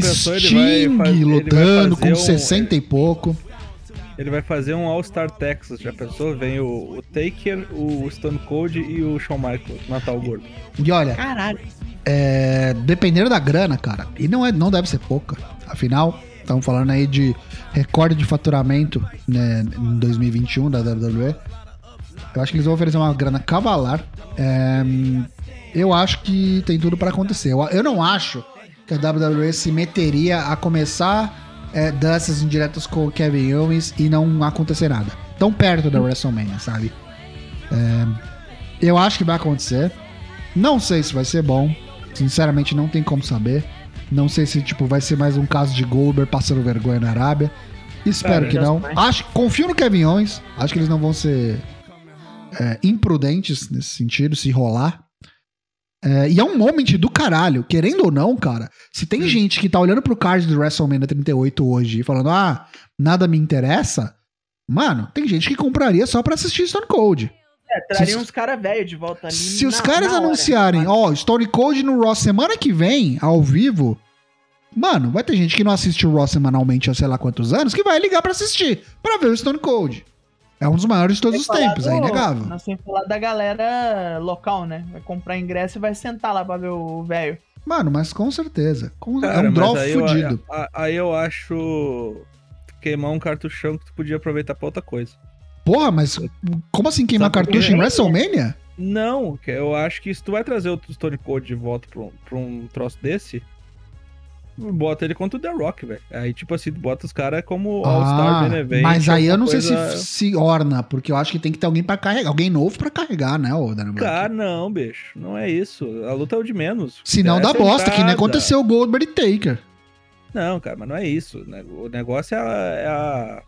Sting ele vai fazer, ele vai lutando fazer com um- 60 e pouco. Ele vai fazer um All-Star Texas, já pensou? Vem o, o Taker, o Stone Cold e o Shawn Michaels matar o gordo. E olha, Caralho. é, dependendo da grana, cara, e não, é, não deve ser pouca. Afinal, estamos falando aí de recorde de faturamento né, em 2021 da WWE. Eu acho que eles vão oferecer uma grana cavalar. É, eu acho que tem tudo pra acontecer. Eu, eu não acho que a WWE se meteria a começar é, danças indiretas com o Kevin Owens e não acontecer nada. Tão perto da WrestleMania, sabe? É, eu acho que vai acontecer. Não sei se vai ser bom. Sinceramente, não tem como saber. Não sei se tipo vai ser mais um caso de Goldberg passando vergonha na Arábia. Espero Cara, que não. vai. Acho, confio no Kevin Owens. Acho que eles não vão ser é, imprudentes nesse sentido, se rolar. É, e é um moment do caralho, querendo ou não, cara. Se tem gente que tá olhando pro card do WrestleMania 38 hoje e falando, ah, nada me interessa, mano, tem gente que compraria só pra assistir Stone Cold. É, traria Se- uns caras velhos de volta ali. Se os na- caras na hora. anunciarem, ó, Stone Cold no Raw semana que vem, ao vivo, mano, vai ter gente que não assiste o Raw semanalmente há sei lá quantos anos, que vai ligar pra assistir, pra ver o Stone Cold. É um dos maiores de todos os tempos, é do- inegável. Não, sem falar da galera local, né? Vai comprar ingresso e vai sentar lá pra ver o velho. Mano, mas com certeza. Com- é Cara, um mas draw aí eu- fudido. a- aí eu acho queimar um cartuchão que tu podia aproveitar pra outra coisa. Porra, mas como assim queimar Sabe cartucho em WrestleMania? Não, que eu acho que se tu vai trazer o Stone Cold de volta pra um, pra um troço desse, bota ele contra o The Rock, velho. Aí, tipo assim, bota os caras como All-Star Ah, Main Event. mas aí eu não alguma sei coisa- se, se orna, porque eu acho que tem que ter alguém pra carregar, alguém novo pra carregar, né, o Dana Black? Cara, não, bicho. Não é isso. A luta é o de menos. Se não É dá bosta, que nem aconteceu o Goldberg e Taker. Não, cara, mas não é isso. O negócio é a, é a,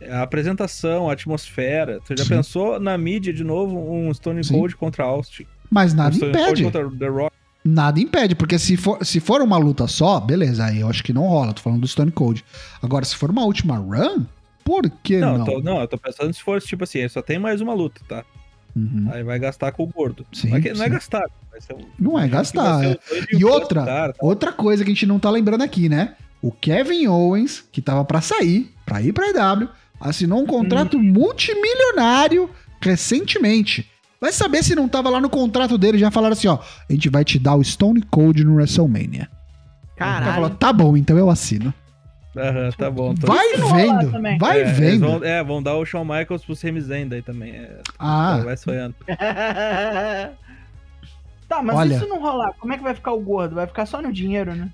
é a apresentação, a atmosfera. Você já Sim. pensou na mídia de novo um Stone Sim. Cold contra Austin? Mas um nada Stone impede. Cold contra The Rock? Nada impede, porque se for, se for uma luta só, beleza, aí eu acho que não rola, tô falando do Stone Cold. Agora, se for uma última run, Por que Não, não? eu tô, não, eu tô pensando se for tipo assim, só tem mais uma luta, tá? Uhum. Aí vai gastar com o gordo. Sim, que- não é sim. gastar. Vai ser um- Não é gastar, é. E outra, cara, tá? outra coisa que a gente não tá lembrando aqui, né? O Kevin Owens, que tava pra sair, pra ir pra EW, assinou um contrato multimilionário recentemente. Vai saber se não tava lá no contrato dele, já falaram assim, ó, a gente vai te dar o Stone Cold no WrestleMania. O cara falou, Caralho. tá bom, então eu assino. Aham, tá bom. tô- Vai vendo, vai é, vendo. Vão, é, vão dar o Shawn Michaels pro Sami Zayn daí também. É, Ah, Vai sonhando. tá, mas Olha. se não rolar, como é que vai ficar o gordo? Vai ficar só no dinheiro, né?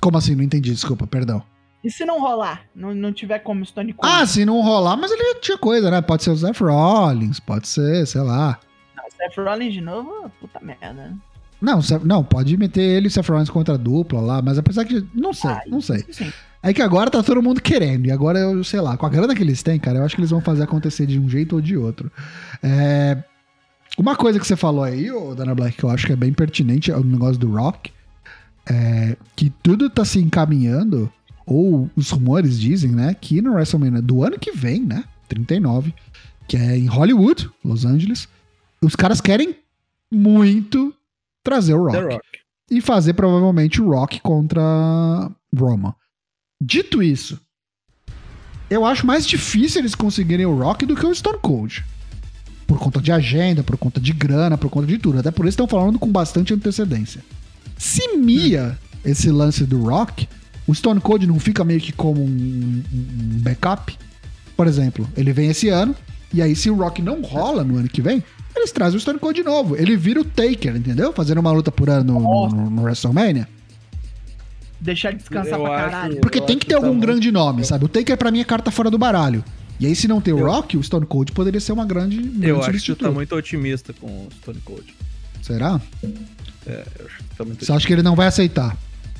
como assim? Não entendi, desculpa, perdão. E se não rolar? Não, não tiver como Stone Cold? Ah, se não rolar, mas ele já tinha coisa, né? Pode ser o Seth Rollins, pode ser, sei lá. Não, Seth Rollins de novo, puta merda, né? Não, não, pode meter ele e o Seth Rollins contra a dupla lá, mas apesar que. Não sei, Ah, não sei. sim. É que agora tá todo mundo querendo. E agora eu, sei lá, com a grana que eles têm, cara, eu acho que eles vão fazer acontecer de um jeito ou de outro. É, Uma coisa que você falou aí, ô Dana Black, que eu acho que é bem pertinente, é o negócio do Rock. É que tudo tá se encaminhando, ou os rumores dizem, né, que no WrestleMania do ano que vem, né, 39, que é em Hollywood, Los Angeles, os caras querem muito trazer o Rock Rock. e fazer provavelmente o Rock contra Roma. Dito isso, eu acho mais difícil eles conseguirem o Rock do que o Stone Cold. Por conta de agenda, por conta de grana, por conta de tudo. Até por isso estão falando com bastante antecedência. Se mia esse lance do Rock, o Stone Cold não fica meio que como um, um backup? Por exemplo, ele vem esse ano, e aí se o Rock não rola no ano que vem, eles trazem o Stone Cold de novo. Ele vira o Taker, entendeu? Fazendo uma luta por ano no, no- no WrestleMania. Deixar ele descansar Eu pra acho- caralho. Porque Eu tem acho que ter que tá algum muito- grande nome, sabe? O Taker pra mim é carta fora do baralho. E aí, se não tem o Eu- Rock, o Stone Cold poderia ser uma grande, um grande Eu acho que tu tá muito otimista com o Stone Cold. Será? É, eu acho que tá muito Você acha que ele não vai aceitar?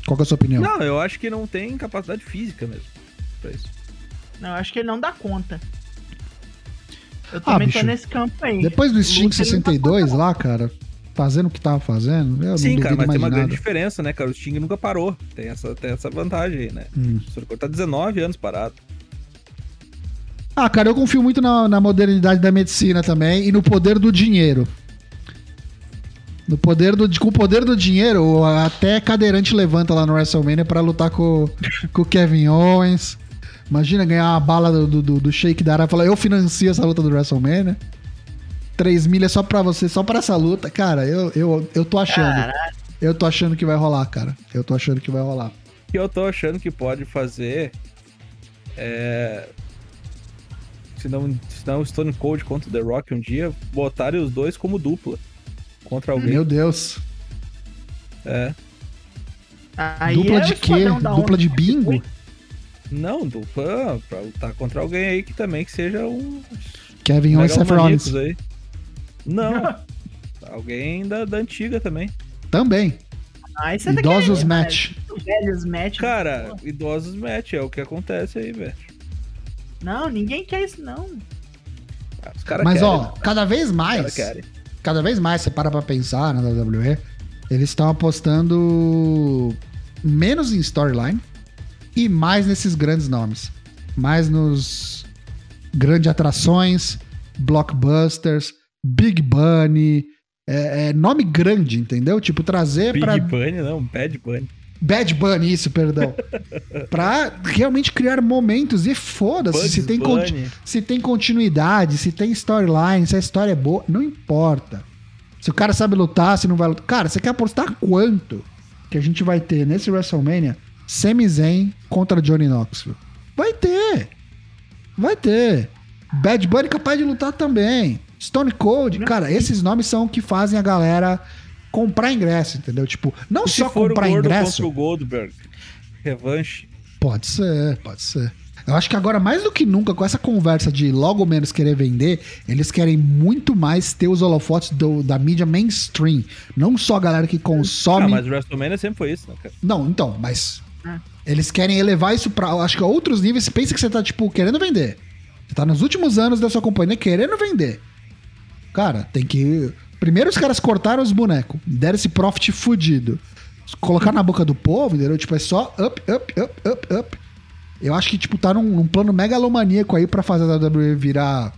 Qual que é a sua opinião? Não, eu acho que não tem capacidade física mesmo pra isso. Não, eu acho que ele não dá conta. Eu Ah, também bicho, tô nesse campo aí. Depois do Sting Luta, ele não dá 62 conta, lá, cara, fazendo o que tava fazendo, eu Sim, não cara, mas mais tem uma de grande diferença, né, cara? O Sting nunca parou. Tem essa, tem essa vantagem aí, né? Hum. O Cold tá 19 anos parado. Ah, cara, eu confio muito na, na modernidade da medicina também e no poder do dinheiro. No poder do, com o poder do dinheiro, até cadeirante levanta lá no WrestleMania pra lutar com, com o Kevin Owens. Imagina ganhar uma bala do, do, do, Shake da e falar, eu financio essa luta do WrestleMania. 3 milhas só pra você, só pra essa luta. Cara, eu, eu, eu tô achando. Eu tô achando que vai rolar, cara. Eu tô achando que vai rolar. O que eu tô achando que pode fazer é. Se não, se não Stone Cold contra The Rock um dia, botarem os dois como dupla contra alguém. Meu Deus. É. Aí dupla é de quê? Dupla onda. de bingo? Não, dupla pra lutar contra alguém aí que também que seja um. Kevin Owens e Seth Rollins. aí. Não. alguém da, da antiga também. Também. Aí você tá Idosos querendo, match. né? Velhos match. Cara, Pô, idosos match, é o que acontece aí, velho. Não, ninguém quer isso, não. Ah, Os caras Mas, querem, ó, cada vez os mais. Cada vez mais você para pra pensar na WWE, eles estão apostando menos em storyline e mais nesses grandes nomes. Mais nos grandes atrações, blockbusters, Big Bunny, é, é nome grande, entendeu? Tipo, trazer Big pra. Bunny, não, Bad Bunny. Bad Bunny, isso, perdão. pra realmente criar momentos e foda-se se tem se tem continuidade, se tem storyline, se a história é boa, não importa. Se o cara sabe lutar, se não vai lutar. Cara, você quer apostar quanto que a gente vai ter nesse WrestleMania Sami Zayn contra Johnny Knoxville? Vai ter. Vai ter. Bad Bunny capaz de lutar também. Stone Cold, cara, esses nomes são o que fazem a galera comprar ingresso, entendeu? Tipo, não E se só for comprar o Gordo ingresso. contra o Goldberg? Revanche. Pode ser, pode ser. Eu acho que agora, mais do que nunca, com essa conversa de logo menos querer vender, eles querem muito mais ter os holofotes do- da mídia mainstream. Não só a galera que Ah, consome. mas o WrestleMania sempre foi isso, né, cara? Não, então, mas. É. Eles querem elevar isso pra, acho que, a outros níveis. Pensa que você tá, tipo, querendo vender. Você tá nos últimos anos da sua companhia querendo vender. Cara, tem que. Primeiro os caras cortaram os bonecos, deram esse profit fudido. Colocar na boca do povo, entendeu? Tipo, é só up, up, up, up, up. Eu acho que, tipo, tá num, num plano megalomaníaco aí pra fazer a WWE virar.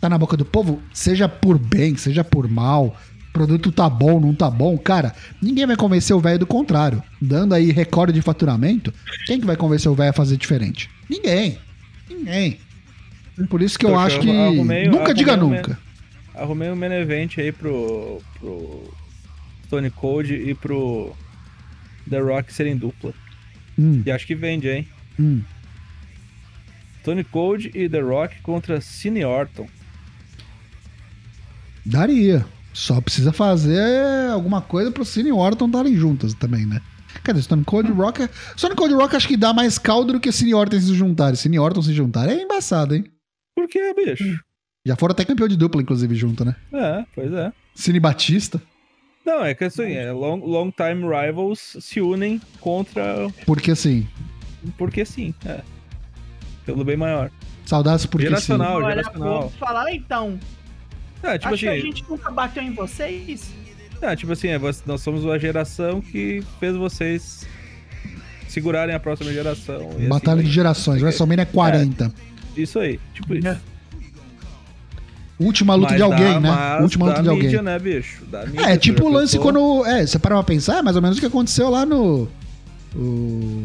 Tá na boca do povo, seja por bem, seja por mal. Produto tá bom, não tá bom, cara. Ninguém vai convencer o velho do contrário. Dando aí recorde de faturamento, quem que vai convencer o velho a fazer diferente? Ninguém. Ninguém. Por isso que eu Poxa, acho que. nunca diga nunca. Arrumei um main event aí pro, pro Stone Cold e pro The Rock serem dupla. Hum, E acho que vende, hein? hum. Stone Cold e The Rock contra Cine Orton. Daria. Só precisa fazer alguma coisa pro Cine Orton estarem juntas também, né? Cadê? Stone Cold e Rock. é- Stone Cold Rock acho que dá mais caldo do que Cine Orton se juntarem. Cine Orton se juntarem é embaçado, hein? Por que, bicho? Já foram até campeão de dupla, inclusive, junto, né? É, pois é. Cine Batista. Não, é que assim, é long, long time rivals se unem contra. Porque assim, Porque sim, é. Pelo bem maior. saudades porque sim. Geracional, Olha, geracional. vou falar então. É, tipo acho que a assim, gente nunca bateu em vocês. é, tipo assim, é, nós somos uma geração que fez vocês segurarem a próxima geração. e assim Batalha vai. de gerações. WrestleMania 40. Isso aí, tipo isso. É. Última luta Mas de alguém, né? mas Última luta de alguém. mídia, né, bicho? Da mídia, É, tipo o lance quando. É, você para pra pensar, é mais ou menos o que aconteceu lá no. O.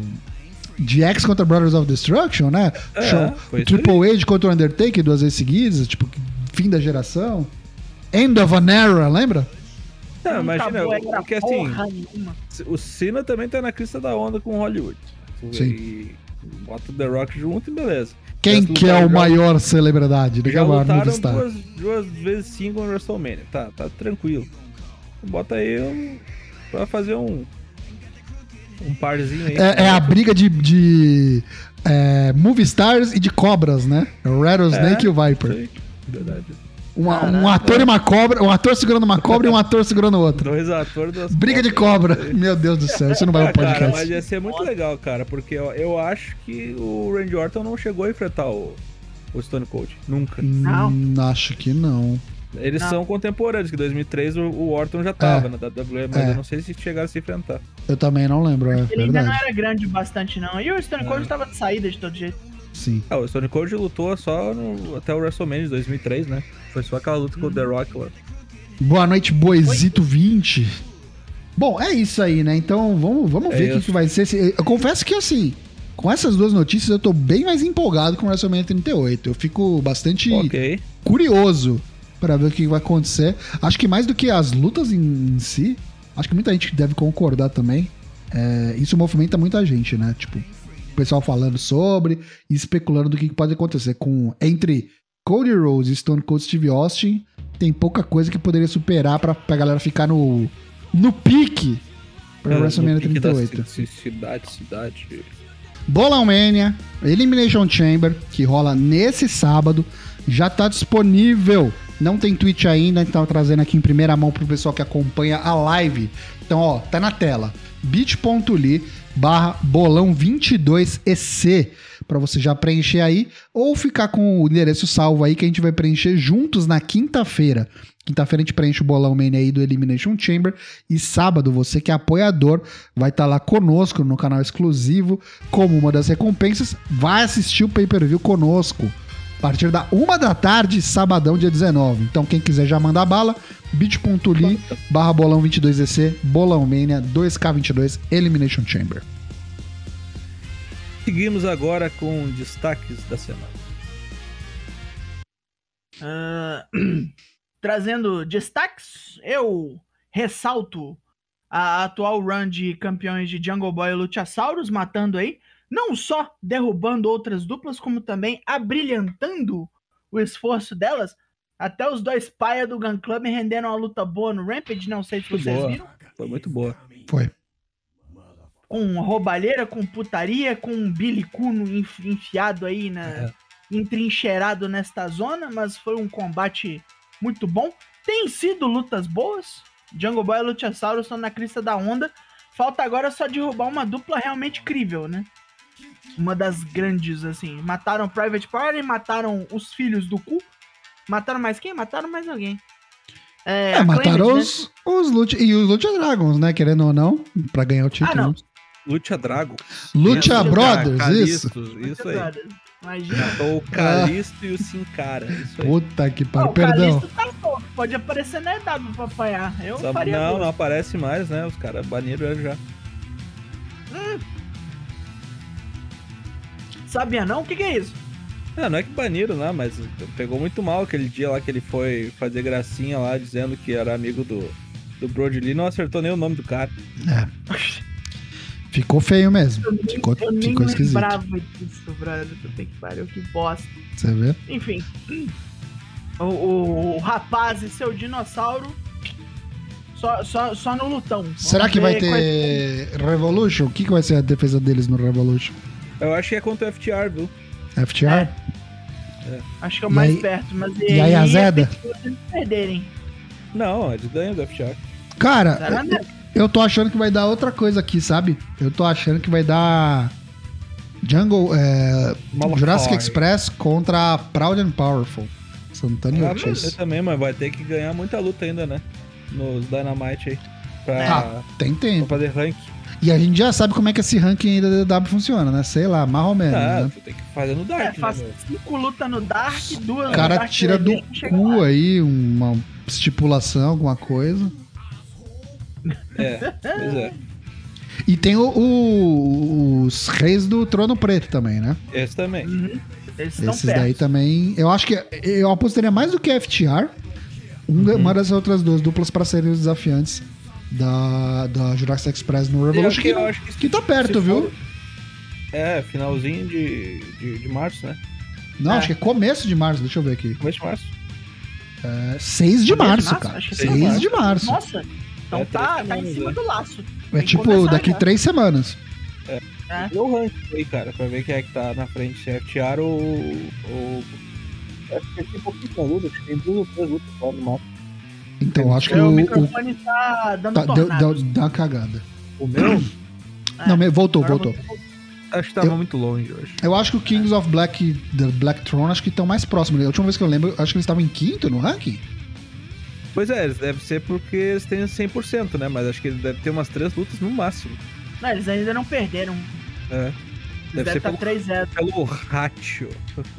DX contra Brothers of Destruction, né? É, Show- Triple H contra o Undertaker duas vezes seguidas, tipo, fim da geração. End of an era, lembra? Não, Não imagina, acabou, era o que assim, o Cena também tá na crista da onda com Hollywood. Sim. E bota o The Rock junto e beleza. Quem que é o maior celebridade? Diga Já lutaram Movistar. duas, duas vezes single no WrestleMania. Tá, tá tranquilo. Bota aí pra fazer um. Um parzinho aí. É, é a briga de, de é, movie stars e de cobras, né? O Rattlesnake É, e o Viper. Aí, Verdade. Um, um ator e uma cobra, um ator segurando uma cobra e um ator segurando outra. Dois atores das Briga de cobra. Meu Deus do céu, isso não vai Ah, pro cara, podcast. mas ia ser muito legal, cara, porque eu, eu acho que o Randy Orton não chegou a enfrentar o, o Stone Cold. Nunca. Não. Hum, acho que não. Eles Não. são contemporâneos, que em 2003 o, o Orton já tava É. na WWE, mas É. eu não sei se chegaram a se enfrentar. Eu também não lembro, é Ele ainda não verdade. era grande bastante, não. E o Stone Cold É. tava de saída de todo jeito. Sim. Ah, o Stone Cold lutou só no- até o WrestleMania de 2003, né? Foi só aquela luta com o The Rock lá. Boa noite, Boizito 20. Bom, é isso aí, né? Então vamos, vamos É ver o que, que vai ser. Eu confesso que assim, com essas duas notícias eu tô bem mais empolgado com o WrestleMania 38. Eu fico bastante Ok. curioso pra ver o que vai acontecer. Acho que mais do que as lutas em, em si, acho que muita gente deve concordar também. é, isso movimenta muita gente, né? Tipo, o pessoal falando sobre e especulando do que que pode acontecer com entre Cody Rhodes e Stone Cold Steve Austin. Tem pouca coisa que poderia superar pra, pra galera ficar no no pique pra É, WrestleMania pique da 38. ci- ci- Cidade, cidade. Bolão Mania, Elimination Chamber, que rola nesse sábado, já tá disponível. Não tem tweet ainda, então trazendo aqui em primeira mão pro pessoal que acompanha a live. Então, ó, tá na tela. bit.ly barra bolão 22EC para você já preencher aí ou ficar com o endereço salvo aí que a gente vai preencher juntos na quinta-feira. Quinta-feira a gente preenche o bolão main aí do Elimination Chamber e sábado você que é apoiador vai estar lá conosco no canal exclusivo como uma das recompensas, vai assistir o pay-per-view conosco. A partir da uma da tarde, sabadão, dia 19. Então, quem quiser já manda bala, bit.ly barra bolão 22EC, bolão mania 2K22 Elimination Chamber. Seguimos agora com destaques da semana. Ah, trazendo destaques, eu ressalto a atual run de campeões de Jungle Boy e Luchasaurus, matando aí, não só derrubando outras duplas, como também abrilhantando o esforço delas. Até os dois paia do Gun Club renderam uma luta boa no Rampage, não sei se Muito vocês boa. viram. Foi muito boa. Foi. Com roubalheira, com putaria, com um bilicuno enf- enfiado aí na, É. entrincheirado nesta zona, mas foi um combate muito bom. Tem sido lutas boas. Jungle Boy e Luchasaurus estão na crista da onda. Falta agora só derrubar uma dupla realmente crível, né? Uma das grandes, assim. Mataram Private Party, mataram os filhos do cu. Mataram mais quem? Mataram mais alguém. É, É, mataram né? os, os Lucha, e os Lucha Dragons, né? Querendo ou não, pra ganhar o título. Ah, não. Lucha Drago. Lucha Isso, Brothers, cara, isso. Calisto, Isso aí. Imagina. Matou o Calisto e o Sin Cara. Isso aí. Puta que pariu. o Perdão. Calisto tá solto, pode aparecer na EW pra apanhar. Eu Só- faria não, não aparece mais, né? Os caras baniram ele já. Sabia não? O que, que é isso? Não, não é que baniram, né? Mas pegou muito mal aquele dia lá que ele foi fazer gracinha lá, dizendo que era amigo do, do Brody Lee, não acertou nem o nome do cara. Ficou feio mesmo. Ficou, Eu nem ficou esquisito. lembrava disso, brother. Puta que pariu, que bosta. Você vê? Enfim. O, o- o rapaz e seu dinossauro. Só, só, só no lutão. Vamos Será que vai quais- ter Revolution? O que, que vai ser a defesa deles no Revolution? Eu acho que é contra o FTR, viu? FTR? Acho que é o E mais aí- perto, mas e aí a Zeda? Se eles perderem. Não, eles ganham do FTR. Cara, né? Eu tô achando que vai dar outra coisa aqui, sabe? Eu tô achando que vai dar Jungle, é. Jurassic Express contra Proud and Powerful. Santana Ah, e Ortiz. também, mas vai ter que ganhar muita luta ainda, né? Nos Dynamite aí. Pra, Ah, tem pra tempo. fazer rank. E a gente já sabe como é que esse ranking aí da DW funciona, né? Sei lá, mais ou menos. Ah, né? tu tem que fazer no É, Dark, né, faz meu? cinco lutas no Dark, duas O no cara tira do cu aí uma estipulação, alguma coisa. É, pois é. E tem o- o- os reis do trono preto também, né? Esse também. Uhum. Esses perto. daí também. Eu acho que eu apostaria mais do que FTR. um- Uhum. Uma das outras duas duplas para serem os desafiantes da, da Jurassic Express no Eu, Revolution. que, Que, eu acho que que tá perto, viu? for- É, finalzinho de, de, de março, né? Não, É. acho que é começo de março. Deixa eu ver aqui. Começo de março. É 6 de Começo de março, março? cara. Acho que 6 sim, de março. Nossa, então É, tá, tá em cima é. do laço. É Tem tipo começar daqui já. três semanas. Vê o ranking aí, cara, pra ver quem é que tá na frente. Se é FTR ou. ou... Acho que tem pouquinho luta, acho que tem duas ou três lutas só no máximo. Então, acho que o o. o microfone tá dando tá, deu, deu, deu uma cagada. O meu? É. Não, me- voltou, Agora voltou. acho que tava Eu- muito longe hoje. Eu acho que o Kings of Black, The Black Throne, acho que estão mais próximos. A última vez que eu lembro, acho que eles estavam em quinto no ranking. Pois é, eles deve ser porque eles têm 100%, né? Mas acho que eles devem ter umas três lutas no máximo. Não, eles ainda não perderam. É. Eles Deve ser devem estar 3-0. Pelo ratio.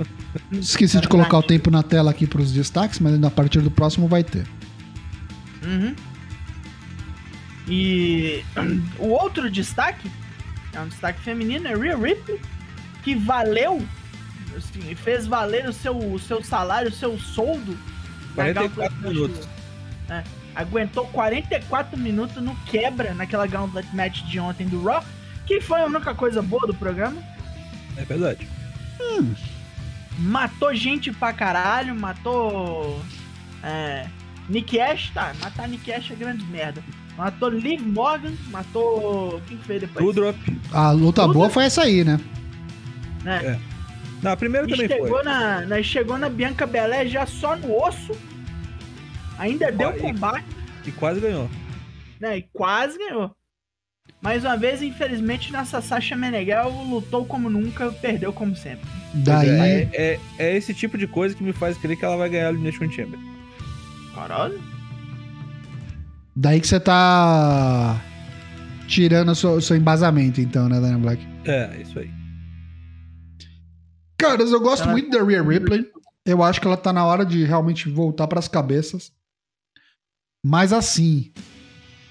Esqueci de colocar o tempo na tela aqui para os destaques, mas a partir do próximo vai ter. Uhum. E o outro destaque é um destaque feminino, é Rhea Ripley, que valeu, assim, fez valer o seu, o seu salário, o seu soldo. na 44 Gauntlet Match minutos. Do- É, aguentou 44 minutos no quebra naquela Gauntlet Match de ontem do Raw, que foi a única coisa boa do programa. É verdade. Matou gente pra caralho, matou. É. Nick Ash, tá, matar Nick Ash é grande merda. Matou Liv Morgan, matou. Quem que fez depois? Doudrop. A luta Tudo? boa foi essa aí, né? Né? Não, a primeira E também chegou foi. na, na, chegou na Bianca Belé já só no osso. Ainda deu Olha aí. combate, E quase ganhou. né? E quase ganhou. Mais uma vez, infelizmente, nossa Sasha Meneghel lutou como nunca, perdeu como sempre. Daí, É, é, é- é esse tipo de coisa que me faz crer que ela vai ganhar a Elimination Chamber. Caralho. daí que você tá tirando o seu, o seu embasamento, então, né, Daniel Black? É, isso aí. Caras, eu gosto Ela- muito da Rhea Ripley. Eu acho que ela tá na hora de realmente voltar pras cabeças. Mas assim,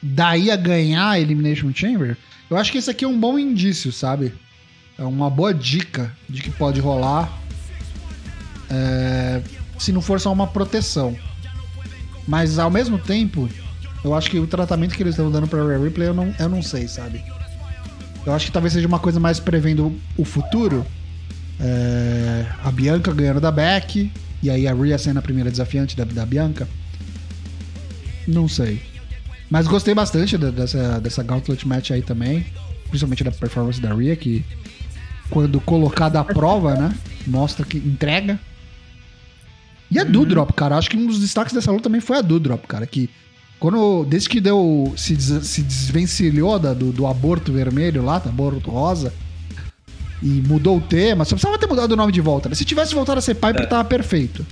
daí a ganhar a Elimination Chamber, eu acho que esse aqui é um bom indício, sabe? É uma boa dica de que pode rolar. é, se não for só uma proteção. Mas ao mesmo tempo, eu acho que o tratamento que eles estão dando pra Rhea Ripley, eu não, eu não sei, sabe? Eu acho que talvez seja uma coisa mais prevendo o futuro. É, a Bianca ganhando da Beck. E aí a Rhea sendo a primeira desafiante da, da Bianca. Não sei. Mas gostei bastante da- dessa, dessa Gauntlet Match aí também. Principalmente da performance da Rhea, que quando colocada à prova, né? Mostra que entrega. E a Doudrop, cara. Acho que um dos destaques dessa luta também foi a Doudrop, cara. Que quando, desde que deu. Se, des- se desvencilhou da- do, do aborto vermelho lá, do aborto rosa e mudou o tema. Só precisava ter mudado o nome de volta. né? Se tivesse voltado a ser Piper, É. tava perfeito.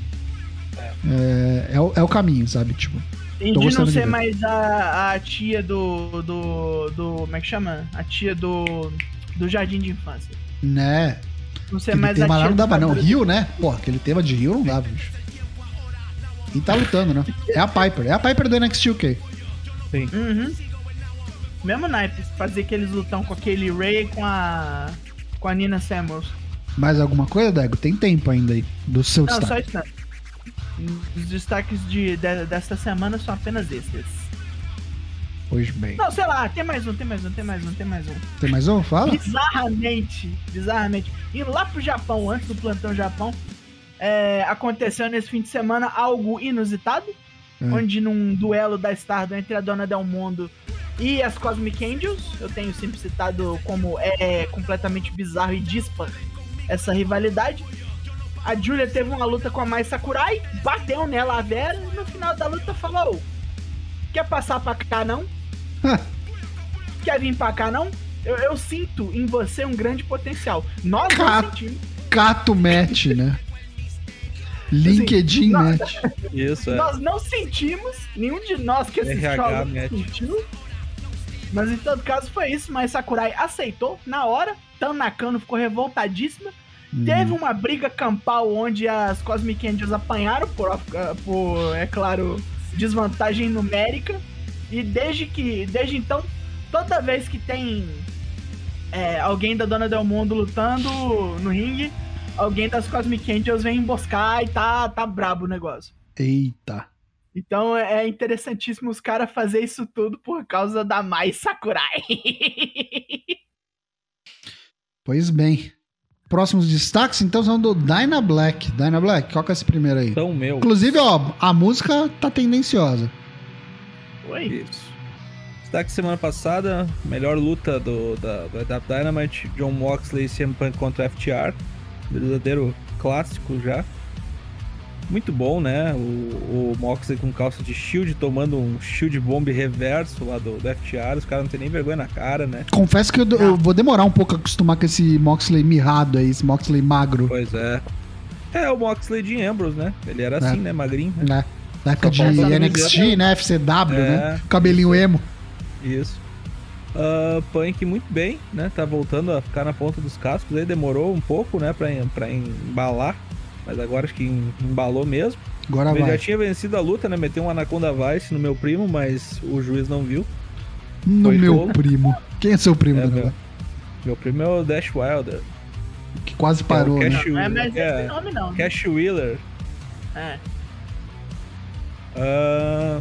É, é o, é o caminho, sabe? Tipo. E Tô de gostando não ser mais a, a tia do, do. do. Como é que chama? A tia do. Do jardim de infância. Né? Não ser Aquele mais a tema lá tia não do dava, não. Rio, né? Pô, aquele tema de Rio não dava, bicho. E tá lutando, né? É a Piper. É a Piper do NXT UK. Uhum. Mesmo naipe, fazer que eles lutam com aquele Ray com a. com a Nina Samuels. Mais alguma coisa, Dego? Tem tempo ainda aí do seu Não, só destaque. isso não. Os destaques de, de- desta semana são apenas esses. Pois bem. Não, sei lá, tem mais um, tem mais um, tem mais um, tem mais um. Tem mais um? Fala. Bizarramente, bizarramente. Indo lá pro Japão, antes do plantão Japão, é, aconteceu nesse fim de semana algo inusitado, Hum. onde num duelo da Stardom entre a Dona Del Mundo e as Cosmic Angels, eu tenho sempre citado como é completamente bizarro e dispar essa rivalidade. A Julia teve uma luta com a Mai Sakurai, bateu nela a Vera e no final da luta falou: Quer passar pra cá não? Quer vir pra cá não? Eu, eu sinto em você um grande potencial. Nós não sentimos. Cato match, né? LinkedIn não- match. Isso, é. Nós não sentimos, nenhum de nós que assistiu RH a sentiu. Mas em todo caso foi isso, mas Sakurai aceitou na hora. Tan Nakano ficou revoltadíssima. Hum. Teve uma briga campal onde as Cosmic Angels apanharam por, ah, por, é claro, desvantagem numérica. E desde que. Desde então, toda vez que tem é, alguém da Dona Del Mundo lutando no ringue, alguém das Cosmic Angels vem emboscar e tá, tá brabo o negócio. Eita. Então é interessantíssimo os caras fazer isso tudo por causa da Mai Sakurai. Pois bem. Próximos destaques, então, são do Dyna Black. Dyna Black, qual que é esse primeiro aí? Então, meu. Inclusive, ó, a música tá tendenciosa. Oi? Isso. Destaque semana passada, melhor luta do, da, da Dynamite, John Moxley e CM Punk contra FTR. Verdadeiro clássico já. Muito bom, né? O, o Moxley com calça de shield, tomando um shield bomb reverso lá do, do FTR. Os caras não tem nem vergonha na cara, né? Confesso que eu, eu vou demorar um pouco a acostumar com esse Moxley mirrado aí, esse Moxley magro. Pois é. É o Moxley de Ambrose, né? Ele era É. assim, né? Magrinho. Né? Da época de NXT, né? FCW, É. né? Cabelinho emo. Isso. Ah, Punk muito bem, né? Tá voltando a ficar na ponta dos cascos. Aí demorou um pouco, né? Pra, pra embalar. Mas agora acho que em- embalou mesmo. Agora Ele já vai. tinha vencido a luta, né? Meteu um Anaconda Vice no meu primo, mas o juiz não viu. No Foi meu tolo. primo. Quem é seu primo, É, Dyna meu. Meu primo é o Dash Wilder. Que quase parou, É o né? Cash, Não é mais é, esse nome, não. né? Cash Wheeler. É. Ah,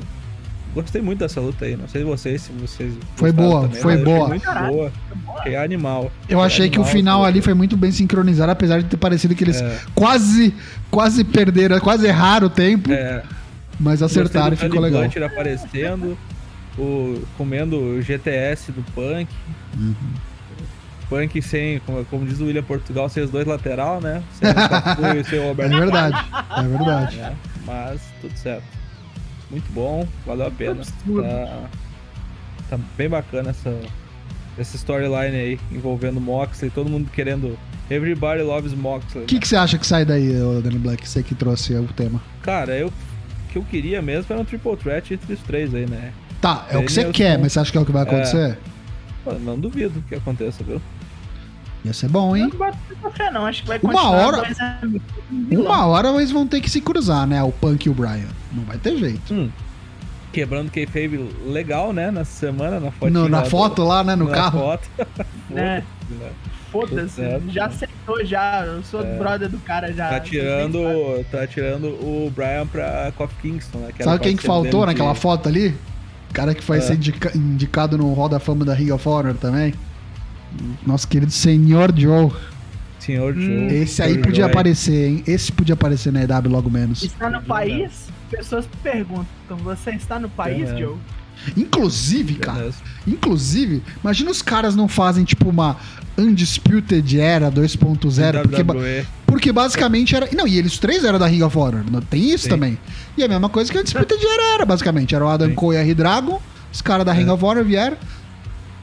gostei muito dessa luta aí. Não sei vocês, se vocês. Foi boa, também, foi boa. Muito boa. É animal. Eu achei que o animal, final pô. ali foi muito bem sincronizado, apesar de ter parecido que eles É. quase, quase perderam, quase erraram o tempo, É, mas acertaram e ficou legal. Blanchard aparecendo, o, comendo o GTS do Punk. Uhum. Punk sem, como, como diz o William Portugal, sem os dois lateral, né? Sem o Cafu e sem o É Roberto. verdade, é verdade. É, mas tudo certo. Muito bom, valeu a pena. Tá, tá bem bacana essa, essa storyline aí, envolvendo Moxley, todo mundo querendo. Everybody loves Moxley. O que, que você acha que sai daí, Danny Black? Você que trouxe o tema. Cara, eu, o que eu queria mesmo era um triple threat entre os três aí, né? Tá, é o que você quer, mas você acha que é o que vai acontecer? Pô, não duvido que aconteça, viu? Ia ser bom, Eu hein? não boto muita fé, não. Acho que vai Uma continuar hora-. Uma hora eles vão ter que se cruzar, né? O Punk e o Brian. Não vai ter jeito. Hum. Quebrando kayfabe legal, né? Nessa semana, na foto. No- na foto lá, né? No carro. Foto. É. Foda-se, né? Foda-se, já aceitou já. Eu sou brother do cara já. Tá tirando, tá tirando o Brian pra Kofi Kingston, né? era Sabe quem que faltou naquela foto ali? O cara que foi É. ser indica- indicado no Hall da Fama da Ring of Honor também. Nosso querido Senhor Joe. Senhor Hum. Joe. Esse aí Senhor podia Joe. aparecer, hein? Esse podia aparecer na EW logo menos. Está no país? Pessoas perguntam, você está no país, É. Joe? Inclusive, cara, inclusive, imagina os caras não fazem tipo uma Undisputed Era 2.0, porque, porque basicamente era. Não, e eles três eram da Ring of Honor, tem isso Sim. também. E a mesma coisa que a Undisputed Era era, basicamente. Era o Adam Sim. Cole e a R-Dragon, os caras da Ring É. of Honor vieram.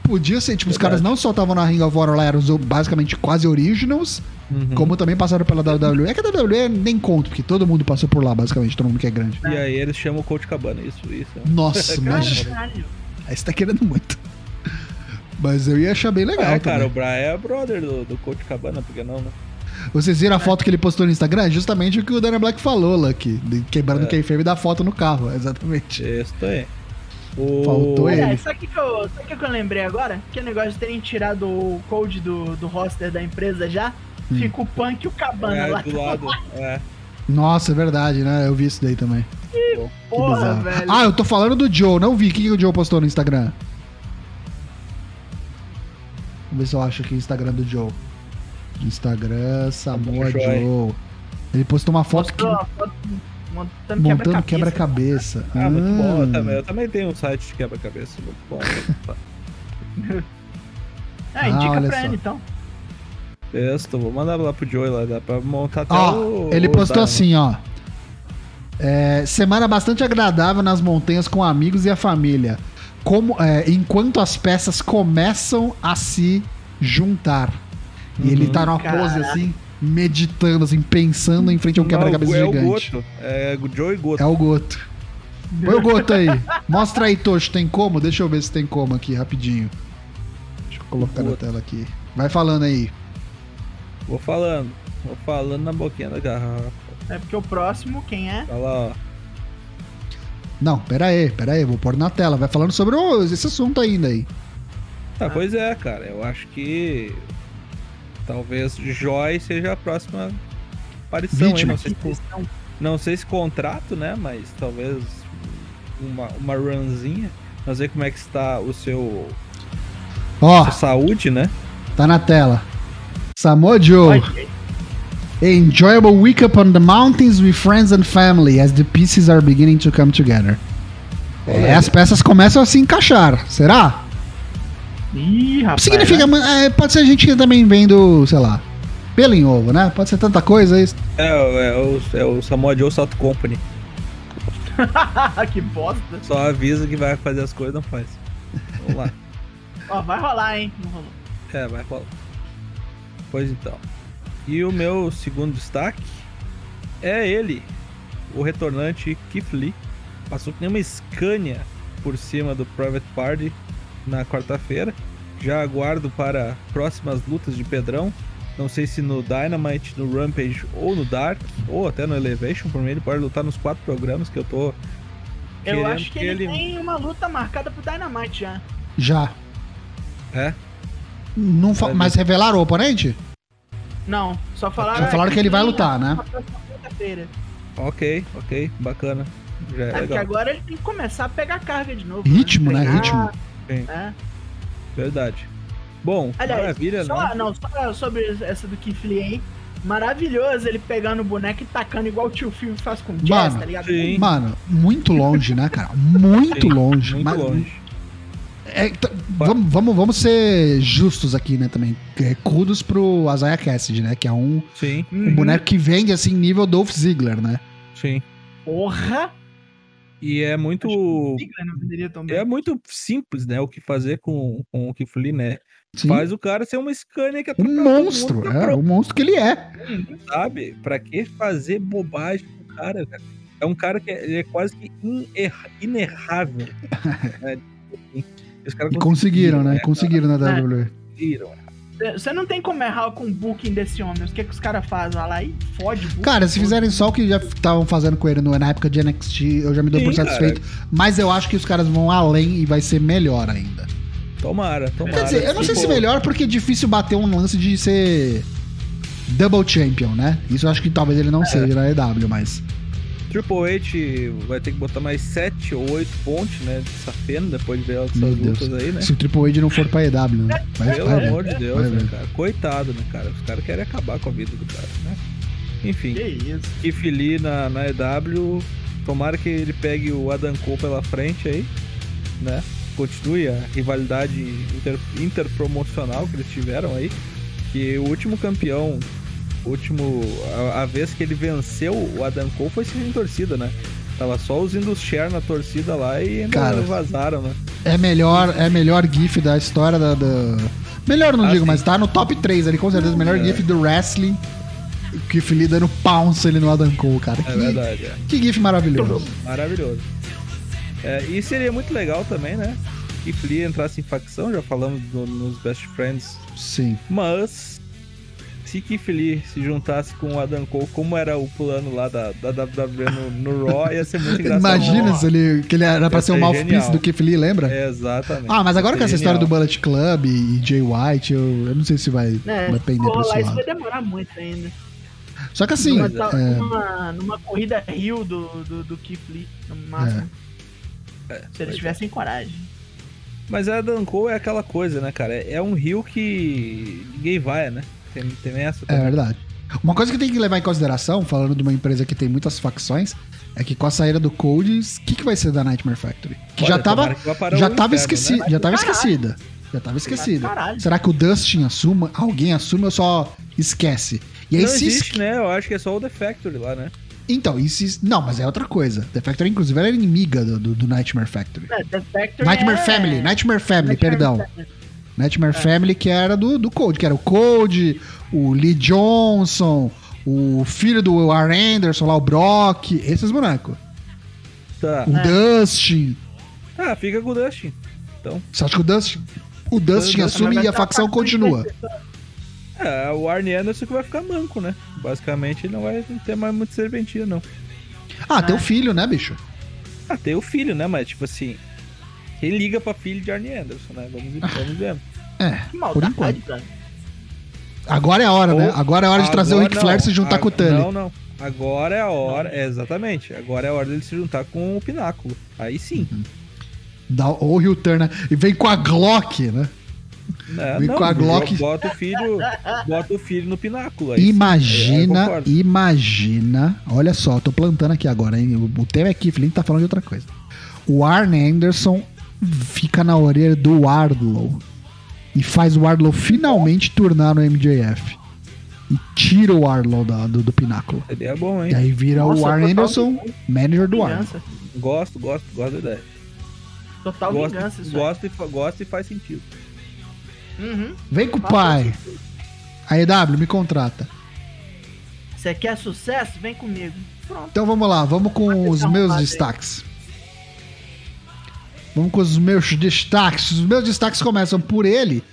Podia ser, tipo, os caras não só estavam na Ring of Honor lá, eram basicamente quase originals, Uhum. como também passaram pela WWE. É que a WWE nem conta, porque todo mundo passou por lá, basicamente, todo mundo que é grande. E aí eles chamam o Coach Cabana, isso, isso. Nossa, imagina. Aí você tá querendo muito. Mas eu ia achar bem legal. é, cara, também. o Brian é brother do, do Coach Cabana, por que não, né? Vocês viram a foto que ele postou no Instagram? É justamente o que o Dana Black falou de- quebrando o kayfabe da foto no carro, exatamente. Isso aí. O... Faltou ele. Aliás, sabe o que, que, eu, sabe o que eu lembrei agora? Que o negócio de terem tirado o code do, do roster da empresa já. Hum. Fica o Punk e o Cabana É, lá. do lado. É. Nossa, é verdade, né? Eu vi isso daí também. Que Porra, bizarro. velho. Ah, eu tô falando do Joe, não vi. O que, que o Joe postou no Instagram? Vamos ver se eu acho aqui o Instagram do Joe. Instagram Samoa. Joe. Ele postou uma foto que, Mostrou a foto montando montando quebra-cabeça. quebra-cabeça. Ah, muito bom. Eu Ah. também, eu também tenho um site de quebra-cabeça. Muito bom. Ah, indica Ah, olha pra só. ele então. Isso, vou mandar lá pro Joey lá, dá pra montar até Ó, o. ele o postou Dynamo. assim, ó. É, semana bastante agradável nas montanhas com amigos e a família. Como, é, enquanto as peças começam a se juntar. E ele Uhum. tá numa pose Caraca. assim, meditando, assim, pensando em frente a um quebra-cabeça é o gigante. Goto. É o Joey Goto. É o Goto. Põe o Goto aí. Mostra aí, Tocho, tem como? Deixa eu ver se tem como aqui, rapidinho. Deixa eu colocar na tela aqui. Vai falando aí. Vou falando. Vou falando na boquinha da garrafa. É porque o próximo, quem é? Olha lá, ó. Não, pera aí, pera aí, vou pôr na tela. Vai falando sobre o- esse assunto ainda aí. Ah, pois é, cara. Eu acho que talvez Joy seja a próxima aparição Vítima. aí. Não sei, se, não sei se contrato, né? Mas talvez uma, uma runzinha. Não sei como é que está o seu Ó, sua saúde, né? tá na tela. Samoa Joe. Enjoyable week up on the mountains with friends and family as the pieces are beginning to come together. É, as peças começam a se encaixar. Será? Ih, rapaz. Significa. é, pode ser gente que também vendo, sei lá, pelo em ovo, né? Pode ser tanta coisa isso. É, é, o, é o Samoa Joe Salto Company. que bosta. Só avisa que vai fazer as coisas, não faz. Vamos lá. Ó, vai rolar, hein? Não rolou. É, vai rolar. Pois então. E o meu segundo destaque é ele, o retornante Lee. Passou que nem uma Scania por cima do Private Party na quarta-feira. Já aguardo para próximas lutas de Pedrão. Não sei se no Dynamite, no Rampage ou no Dark, ou até no Elevation, por mim ele pode lutar nos quatro programas que eu tô. Eu querendo acho que ele, tem uma luta marcada pro Dynamite já. Já. É? Não fa- mas revelaram o oponente? Não, só falaram. Só falaram que ele vai lutar, né? Ok, ok, bacana. Já é É que legal. agora ele tem que começar a pegar carga de novo. Ritmo, né? Treinar, Ritmo. Né? Verdade. Bom, Aliás, maravilha, só, né? não, só sobre essa do Keith Lee aí. Maravilhoso ele pegando o boneco e tacando igual o tio Phil faz com o Jazz, Mano, tá ligado? sim. Mano, muito longe, né, cara? Muito Sim, longe. Muito Mas- longe. É, vamos, vamos, vamos ser justos aqui, né, também. É, kudos pro Isaiah Cassidy, né? Que é um, Sim, um boneco que vende, assim, nível Dolph Ziggler, né? sim. Porra! E é muito. Acho que o Ziggler não venderia tão bem. É muito simples, né? O que fazer com, com o Lee, né? Sim. Faz o cara ser uma Scania que Um atropela todo monstro, mundo, é, o monstro que ele é. sabe? Pra que fazer bobagem com o cara, cara? É um cara que é, ele é quase que inerra- inerrável. né? E os caras E conseguiram, né? cara? Conseguiram na WWE. Conseguiram. Você não tem como errar com o booking desse homem. O que, que os caras fazem? Vai lá e fode o booking. Cara, se fizerem só o que já estavam fazendo com ele no- na época de NXT, eu já me dou por Sim, satisfeito. Mas eu acho que os caras vão além e vai ser melhor ainda. Tomara, tomara. Quer dizer, eu não sei se Tipo, melhor porque é difícil bater um lance de ser double champion, né? Isso eu acho que talvez ele não seja na EW, mas. Triple H vai ter que botar mais 7 ou 8 pontes, né? De safena, depois de ver essas Meu Deus. lutas aí, né? Se o Triple H não for pra EW, né? Vai, Pelo vai ver. amor de Deus, vai né, cara? Coitado, né, cara? Os caras querem acabar com a vida do cara, né? Enfim, Que isso? Keith Lee na, na EW, tomara que ele pegue o Adam Cole pela frente aí, né? Continue a rivalidade inter, interpromocional que eles tiveram aí. Que o último campeão, último. A, a vez que ele venceu o Adam Cole foi sem torcida, né? Tava só os Indus Share na torcida lá e ainda Cara. vazaram, né? É melhor, é melhor GIF da história da. da- Melhor não Ah, digo, sim. mas tá no top 3 ali, com certeza. Melhor É. GIF do wrestling. Que Lee dando pounce ali no Adam Cole, cara. É que, verdade, é. que GIF maravilhoso. Maravilhoso. É, e seria muito legal também, né? Que Flea entrasse em facção, já falamos do- nos Best Friends. Sim. Mas se Keith Lee se juntasse com o Adam Cole, como era o plano lá da, da WWE no, no Raw, ia ser muito engraçado. Imagina se ele, que ele era pra Ia ser o ser mouthpiece genial. do Keith Lee, lembra? É, exatamente. Ah, mas agora com essa ser história do genial. Bullet Club e Jay White, eu, eu não sei se vai, É, vai pender pô, lá isso vai demorar muito ainda. Só que assim, numa, é, numa, numa corrida Rio do, do, do Keith Lee, no máximo. É, Se pois eles é. tivessem coragem. Mas a Adam Cole é aquela coisa, né, cara? É um rio que ninguém vai, né? Tem, tem essa é também. verdade. Uma coisa que tem que levar em consideração, falando de uma empresa que tem muitas facções, é que com a saída do Code, o que, que vai ser da Nightmare Factory? Que Olha, já tava, que já tava inferno, esquecida, né? já tava Caralho. esquecida. Já tava esquecida. Caralho. Será que o Dustin assuma? Alguém assume ou só esquece? E aí Não se existe, né? Eu acho que é só o The Factory lá, né? Então, e se... Não, mas é outra coisa. The Factory, inclusive, era inimiga do, do, do Nightmare Factory. É, The Factory Nightmare é... Family, Nightmare Family, Nightmare perdão. Family. Nightmare É. Family, que era do, do Code, que era o Code, o Lee Johnson, o filho do Warren Anderson lá, o Brock, esses bonecos. Tá. O É. Dustin. Ah, fica com o Dustin. Então. Você acha que o Dustin. O Dustin assume e a facção continua. É, o Arnie Anderson que vai ficar manco, né? Basicamente ele não vai ter mais muito serventia, não. Ah, tem É. o filho, né, bicho? Ah, tem o filho, né? Mas tipo assim. Quem liga pra filho de Arnie Anderson, né? Vamos, vamos ver. É, Que por enquanto. cara. Agora é a hora, né? Ou- Agora é a hora de trazer o Agora Ric Flair e não. se juntar Ag- com o Tully. Não, não. Agora é a hora. É, exatamente. Agora é a hora dele se juntar com o Pináculo. Aí sim. Dá, ou o Rio Turner. E vem com a Glock, né? É, Vem não, com a Glock. Bota o filho. Bota o filho no Pináculo. Aí sim. É, Imagina, imagina. Olha só, eu tô plantando aqui agora, hein? O, o tema é aqui, Flint tá falando de outra coisa. O Arne Anderson fica na orelha do Wardlow e faz o Wardlow finalmente turnar no MJF. E tira o Wardlow da- do, do pináculo. Seria bom, hein? E aí vira Nossa, o total Anderson, manager do. Vingança. Gosto, gosto, gosto da ideia. Total Gosto, vingança isso gosto, e, fa- gosto e faz sentido. Uhum. Vem com o pai. A EW, me contrata. Você quer sucesso? Vem comigo. Pronto. Então vamos lá, vamos com os meus destaques. Vamos com os meus destaques. Os meus destaques começam por ele,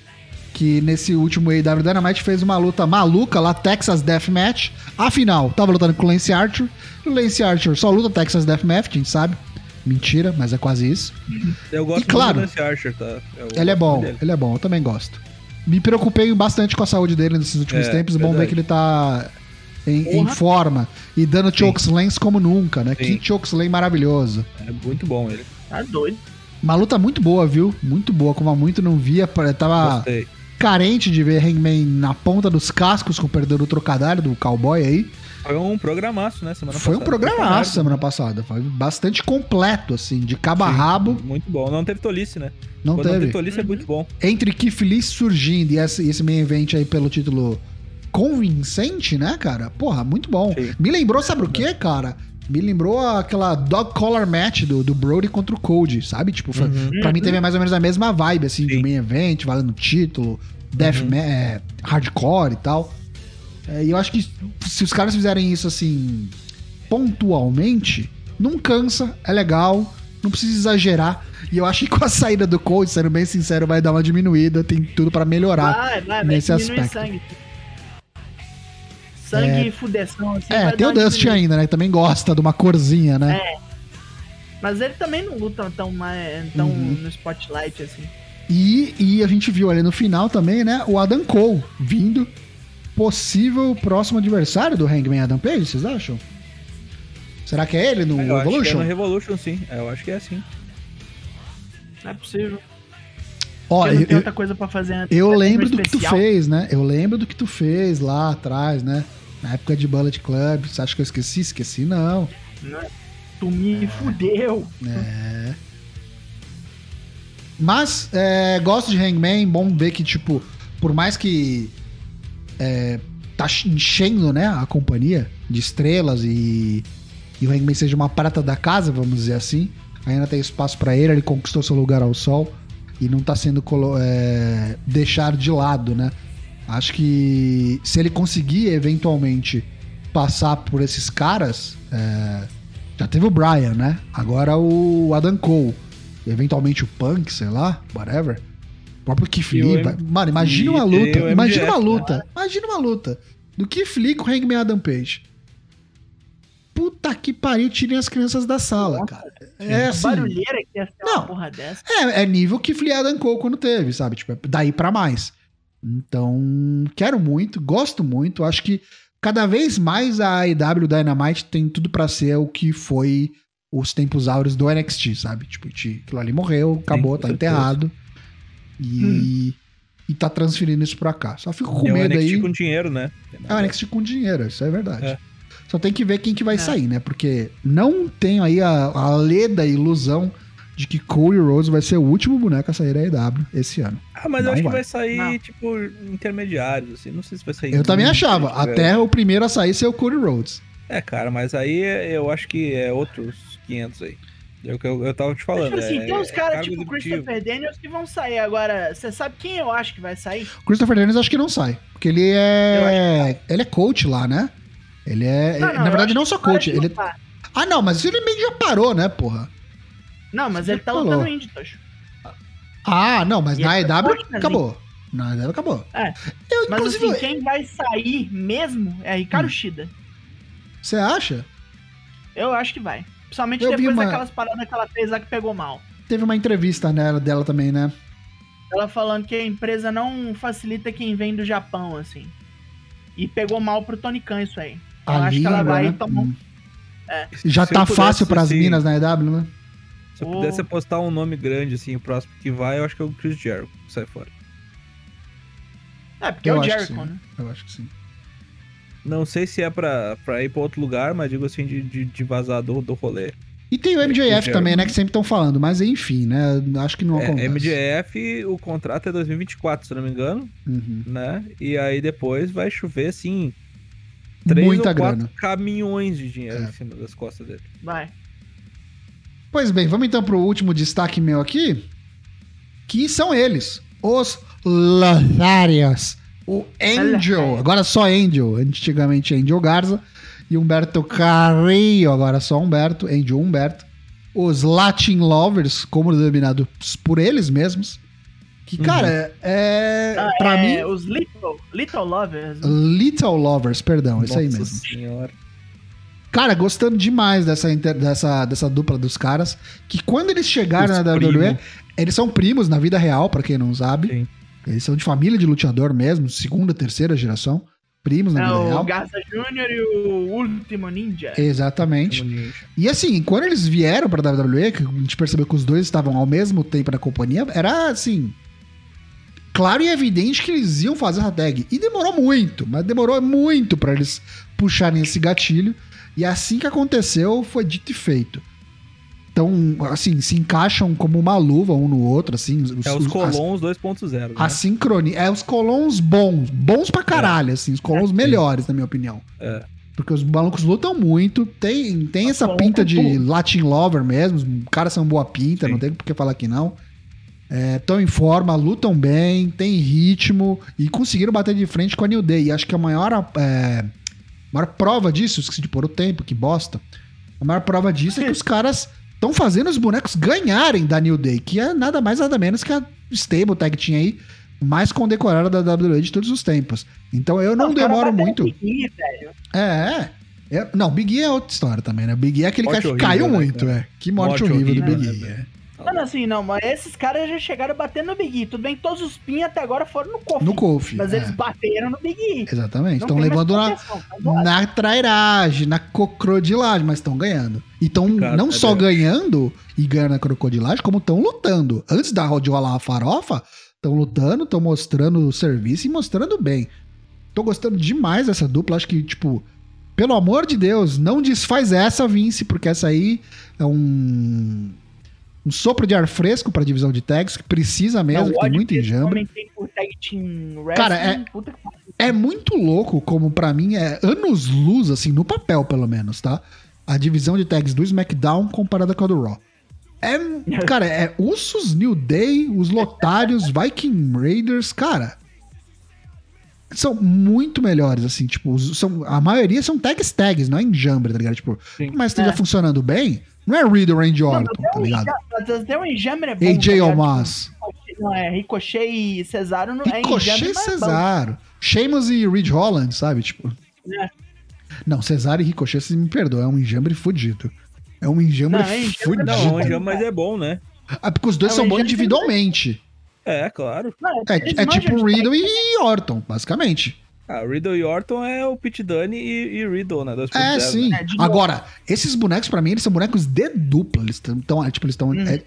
que nesse último AEW Dynamite fez uma luta maluca lá, Texas Deathmatch. Afinal, tava lutando com o Lance Archer. E o Lance Archer só luta Texas Deathmatch, a gente sabe. Mentira, mas é quase isso. Eu gosto E claro, muito do Lance Archer, tá? Eu Ele é bom, dele. ele é bom, eu também gosto. Me preocupei bastante com a saúde dele nesses últimos É, tempos. Bom ver verdade. que ele tá em, em forma e dando chokeslams como nunca, né? Sim. Que chokeslam maravilhoso. É muito bom ele. Tá doido. Uma luta muito boa, viu? Muito boa, como há muito não via. Tava Gostei. carente de ver Hangman na ponta dos cascos com o perdedor do trocadilho do cowboy aí. Foi um programaço, né? Semana Foi um passada. programaço Foi semana passada. Foi bastante completo, assim, de cabo a rabo. Muito bom. Não teve tolice, né? Não Quando não teve. tem tolice é muito bom. Entre Keith Lee surgindo e esse, esse main event aí pelo título convincente, né, cara? Porra, muito bom. Sim. Me lembrou, sabe o que, cara? Me lembrou aquela dog collar match do, do Brody contra o Cody, sabe? Tipo, Uhum. pra mim teve mais ou menos a mesma vibe, assim, de Sim. main event, valendo título, death Uhum. é, hardcore e tal. É, E eu acho que se os caras fizerem isso, assim, pontualmente, não cansa, é legal, não precisa exagerar. E eu acho que com a saída do Cody, sendo bem sincero, vai dar uma diminuída, tem tudo pra melhorar. Vai, vai, vai nesse diminuir aspecto. sangue. Sangue e fudeção, assim. É, tem o diminuída. ainda, né? Que também gosta de uma corzinha, né? Mas ele também não luta tão, mais, tão Uhum. no spotlight, assim. E, e a gente viu ali no final também, né? O Adam Cole vindo. Possível próximo adversário do Hangman Adam Page, vocês acham? Será que é ele no eu acho que é Evolution? no Revolution, sim. É, Eu acho que é assim. Não é possível. Ó, não eu, tem eu, outra coisa pra fazer antes. eu um lembro do que tu especial. fez, né? Eu lembro do que tu fez lá atrás, né? Na época de Bullet Club. Você acha que eu esqueci? Esqueci, não. Tu me fudeu. É. Mas, é, gosto de Hangman, bom ver que, tipo, por mais que é, tá enchendo, né, a companhia de estrelas e, e o Hangman seja uma prata da casa, vamos dizer assim, ainda tem espaço pra ele, ele conquistou seu lugar ao sol e não tá sendo é, deixado de lado, né? Acho que se ele conseguir eventualmente passar por esses caras, é, já teve o Brian, né? Agora o Adam Cole, eventualmente o Punk, sei lá, whatever. O próprio Keith Lee. M- Mano, imagina uma luta. Imagina uma né? luta. Imagina uma luta. Do Keith Lee com o Hangman Adam Page. Puta que pariu, tirem as crianças da sala, cara. É assim. barulheira que ia ser Não. uma porra dessa. É, é nível que Flea Adam Cole quando teve, sabe? Tipo, é daí pra mais. Então, quero muito, gosto muito. Acho que cada vez mais a AEW Dynamite tem tudo pra ser o que foi os tempos áureos do NXT, sabe? Tipo, aquilo ali morreu, acabou, tá certeza. enterrado. E, e tá transferindo isso pra cá. Só fico com é o medo NXT aí. com dinheiro, né? É o NXT com dinheiro, isso é verdade. É. Só tem que ver quem que vai É. sair, né? Porque não tenho aí a, a leda ilusão de que Cody Rhodes vai ser o último boneco a sair da EW esse ano. Ah, mas Não eu acho vai. que vai sair, Não. tipo, intermediários, assim. Não sei se vai sair. Eu também achava, até o primeiro a sair ser o Cody Rhodes. É, cara, mas aí eu acho que é outros 500 aí. É o que eu, eu tava te falando. Tipo assim, é, tem uns é caras cargo tipo executivo. Christopher Daniels que vão sair. Agora, você sabe quem eu acho que vai sair? Christopher Daniels acho que não sai, porque ele é ele é coach lá, né? Ele é, Não, ele- não, na verdade não só coach, ele lutar. Ah, não, mas ele meio que já parou, né, porra? Não, mas Você ele tá falou. lutando indie, Tocho. Ah, não, mas E na ele é EW acabou. Na EW acabou. É. Eu, Mas inclusive, assim, quem vai sair mesmo é Hum. Ricardo Shida. você acha? Eu acho que vai. Principalmente Eu depois uma- daquelas paradas que ela fez lá que pegou mal. Teve uma entrevista nela, dela também, né? Ela falando que a empresa não facilita quem vem do Japão, assim. E pegou mal pro Tony Khan isso aí. Eu A acho que ela língua, vai né? tomar um- Hum. É. Já Se tá pudesse, fácil pras assim, minas na EW, né? Se eu Oh. pudesse apostar um nome grande, assim, o próximo que vai, eu acho que é o Chris Jericho, que sai fora. É, porque Eu é o Jericho, sim. né? Eu acho que sim. Não sei se é pra, pra ir pra outro lugar, mas digo assim, de, de, de vazar do, do rolê. E tem o MJF Jericho. também, né? Que sempre estão falando, mas enfim, né? Acho que não É, acontece. MJF, o contrato é 2024, se eu não me engano, Uhum. né? E aí depois vai chover, assim, três Muita ou quatro grana. caminhões de dinheiro É. em cima das costas dele. Vai. Pois bem, vamos então pro último destaque meu aqui. Que são eles, os Lotharios. O Angel, agora só Angel, antigamente Angel Garza. E Humberto Carrillo, agora só Humberto, Angel Humberto. Os Latin Lovers, como denominados por eles mesmos. Que, cara, é. Ah, pra é, mim, Os Little, Little Lovers. Little Lovers, perdão, isso aí Nossa mesmo. senhora. Cara, gostando demais dessa, inter- dessa, dessa dupla dos caras. Que quando eles chegaram Os na WWE, primo. eles são primos na vida real, pra quem não sabe. Sim. Eles são de família de luteador mesmo, segunda, terceira geração. Primos na É vida o real. Garza Jr. e o Último Ninja. Exatamente. Como ninja. E assim, quando eles vieram pra WWE, que a gente percebeu que os dois estavam ao mesmo tempo na companhia, era assim. Claro e evidente que eles iam fazer essa tag. E demorou muito, mas demorou muito pra eles puxarem esse gatilho. E assim que aconteceu, foi dito e feito. Então, assim, se encaixam como uma luva um no outro, assim. É os Colons 2.0. Né? A sincronia. É os colons bons. Bons pra caralho, assim. Os colons melhores, na minha opinião. É. Porque os malucos lutam muito. Tem, tem essa pinta é de. Latin Lover mesmo. Os caras são boa pinta, Sim. não tem por que falar que não. Estão em forma, lutam bem, tem ritmo e conseguiram bater de frente com a New Day. E acho que a maior, é, maior prova disso, esqueci de pôr o tempo, que bosta. A maior prova disso é que os caras estão fazendo os bonecos ganharem da New Day, que é nada mais nada menos que a stable tag team aí mais condecorada da WWE de todos os tempos. Então eu não caras demoro muito. Big E, velho. É, é. É, Não, Big E é outra história também, né? Big E é aquele Morte cara que horrível, caiu né, muito, cara? é. Que morte, Morte horrível, do horrível, Big né, E. é. Mano, assim, não, mas esses caras já chegaram batendo no Big E. Tudo bem que todos os pin até agora foram no Kofi. No Kofi. Mas é. eles bateram no Big E. Exatamente. Não Estão levando na, tá na trairagem, na crocodilagem, mas estão ganhando. E estão não é só verdade. ganhando e ganhando na crocodilagem, como estão lutando. Antes da de rolar a farofa, estão lutando, estão mostrando o serviço e mostrando bem. Tô gostando demais dessa dupla. Acho que, tipo, pelo amor de Deus, não desfaz essa, Vince, porque essa aí é um. Um sopro de ar fresco pra divisão de tags, que precisa mesmo, Não, que tem muito enjambre. Cara, é-. É muito louco como pra mim é anos luz, assim, no papel pelo menos, tá? A divisão de tags do SmackDown comparada com a do Raw. É, cara, é Usos, New Day, os Lotários, Viking Raiders, cara. São muito melhores, assim, tipo, são, a maioria são tags tags, não é enjambre, tá ligado? Tipo, Sim. mas esteja É. funcionando bem, não é Riddle Randy Orton, tá ligado? Até o enjambre é bom. AJ tá? Omas, Não, é Ricochet e Cesaro não é Ricochet enjambre, mas é bom. Cesaro, Sheamus e Ridge Holland, sabe? Tipo, É. não, Cesaro e Ricochet, vocês me perdoam, é um enjambre fudido. É um enjambre Não, é enjambre fudido. Não, Fudido. já, mas é bom, né? Ah, porque os dois É um são bons enjambre individualmente. É, claro. Não, É, é manjam tipo Riddle e Orton, basicamente. Ah, Riddle e Orton é o Pit Dunne e, e Riddle, né? 2.0, É, né? sim. É, de novo. Agora, esses bonecos, pra mim, eles são bonecos de dupla. Eles estão, tipo, eles estão. Uhum.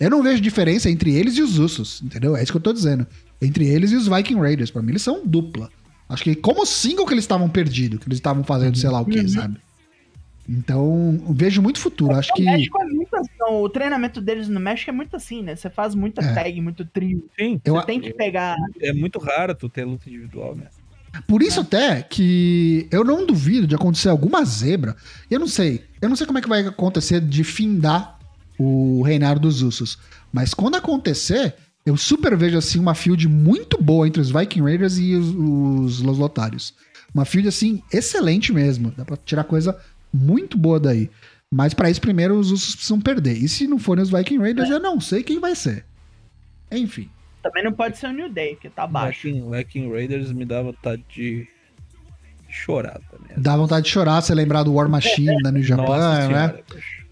eu não vejo diferença entre eles e os Usos, entendeu? É isso que eu tô dizendo. Entre eles e os Viking Raiders. Pra mim, eles são dupla. Acho que como single que eles estavam perdidos, que eles estavam fazendo sei lá o que, Uhum. sabe? Então, eu vejo muito futuro. Acho O que. México é muito assim. O treinamento deles no México é muito assim, né? Você faz muita É. tag, muito trio. Sim. Eu- Você tem que pegar. É muito raro tu ter luta individual, né? Por isso até que eu não duvido de acontecer alguma zebra. Eu não sei. Eu não sei como é que vai acontecer de findar o reinado dos Usos. Mas quando acontecer, eu super vejo assim uma field muito boa entre os Viking Raiders e os, os Los Lotários. Uma field assim excelente mesmo. Dá pra tirar coisa muito boa daí. Mas pra isso primeiro os Usos precisam perder. E se não forem os Viking Raiders, eu não sei quem vai ser. Enfim. Também não pode ser o New Day, que tá baixo. Viking Raiders me dá vontade de chorar também. Dá vontade de chorar se lembrar do War Machine da New Japan, Nossa né?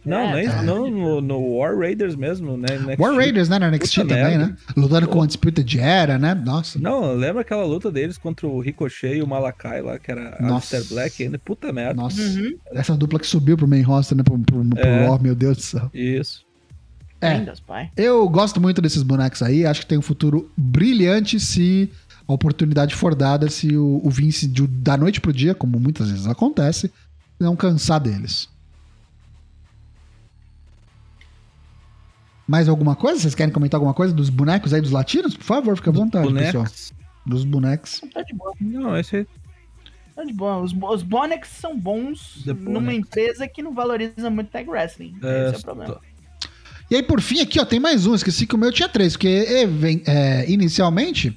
Não, É, nem, tá. não no, no War Raiders mesmo, né? NXT. War Raiders, né? Na NXT Puta também, merda. né? Lutando com o Undisputed Era, né? Nossa. Não, lembra aquela luta deles contra o Ricochet e o Malakai lá, que era Nossa. Alistair Black ainda? Puta merda. Nossa. Uhum. Essa dupla que subiu pro main roster, né? Pro, pro, pro É. Raw, meu Deus do céu. Isso. É. Lindas, pai. Eu gosto muito desses bonecos aí. Acho que tem um futuro brilhante se a oportunidade for dada, se o, o Vince, de- da noite pro dia, como muitas vezes acontece, não cansar deles. Mais alguma coisa? Vocês querem comentar alguma coisa dos bonecos aí dos latinos? Por favor, fica à vontade, pessoal. Bonecos. Dos bonecos. Tá de boa. Não, esse. Tá de boa. Os, os Bonex são bons The numa Bonex. empresa que não valoriza muito tag wrestling. É, Esse é o problema. E aí, por fim, aqui, ó, tem mais um. Esqueci que o meu tinha três, porque even- é, inicialmente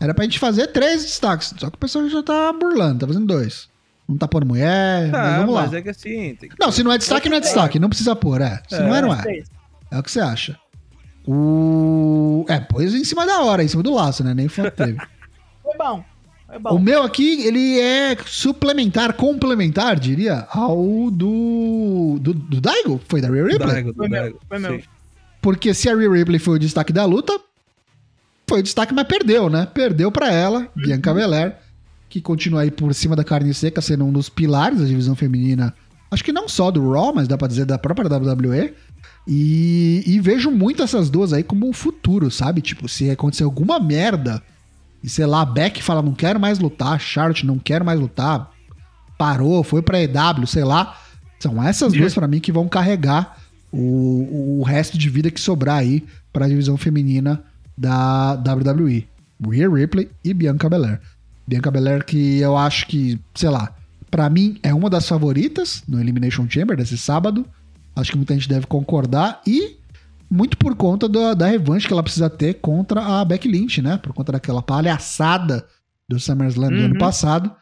era pra gente fazer três destaques. Só que o pessoal já tá burlando, tá fazendo dois. Não tá pondo mulher, mas Ah, vamos lá. mas é que assim. Tem que... Não, se não é destaque, não é destaque. Não precisa pôr, é. Se não é, não é. Três. É o que você acha. O. É, pôs em cima da hora, em cima do laço, né? Nem foto teve. Foi bom. Foi O meu aqui, ele é suplementar, complementar, diria, ao do. Do, do Daigo? Foi da Rhea Ripley? Daigo, do Foi meu, Daigo. foi meu. Porque se a Rhea Ripley foi o destaque da luta, foi o destaque, mas perdeu, né? Perdeu pra ela, Bianca Belair, que continua aí por cima da carne seca, sendo um dos pilares da divisão feminina. Acho que não só do Raw, mas dá pra dizer da própria WWE. E, e vejo muito essas duas aí como um futuro, sabe? Tipo, se acontecer alguma merda e sei lá, Beck fala não quero mais lutar, Charlotte não quero mais lutar, parou, foi pra EW, sei lá. São essas duas pra mim que vão carregar o, o resto de vida que sobrar aí pra divisão feminina da WWE. Rhea Ripley e Bianca Belair. Bianca Belair que eu acho que, sei lá, pra mim é uma das favoritas no Elimination Chamber desse sábado. Acho que muita gente deve concordar e muito por conta da, da revanche que ela precisa ter contra a Becky Lynch, né? Por conta daquela palhaçada do SummerSlam do Uhum. ano passado.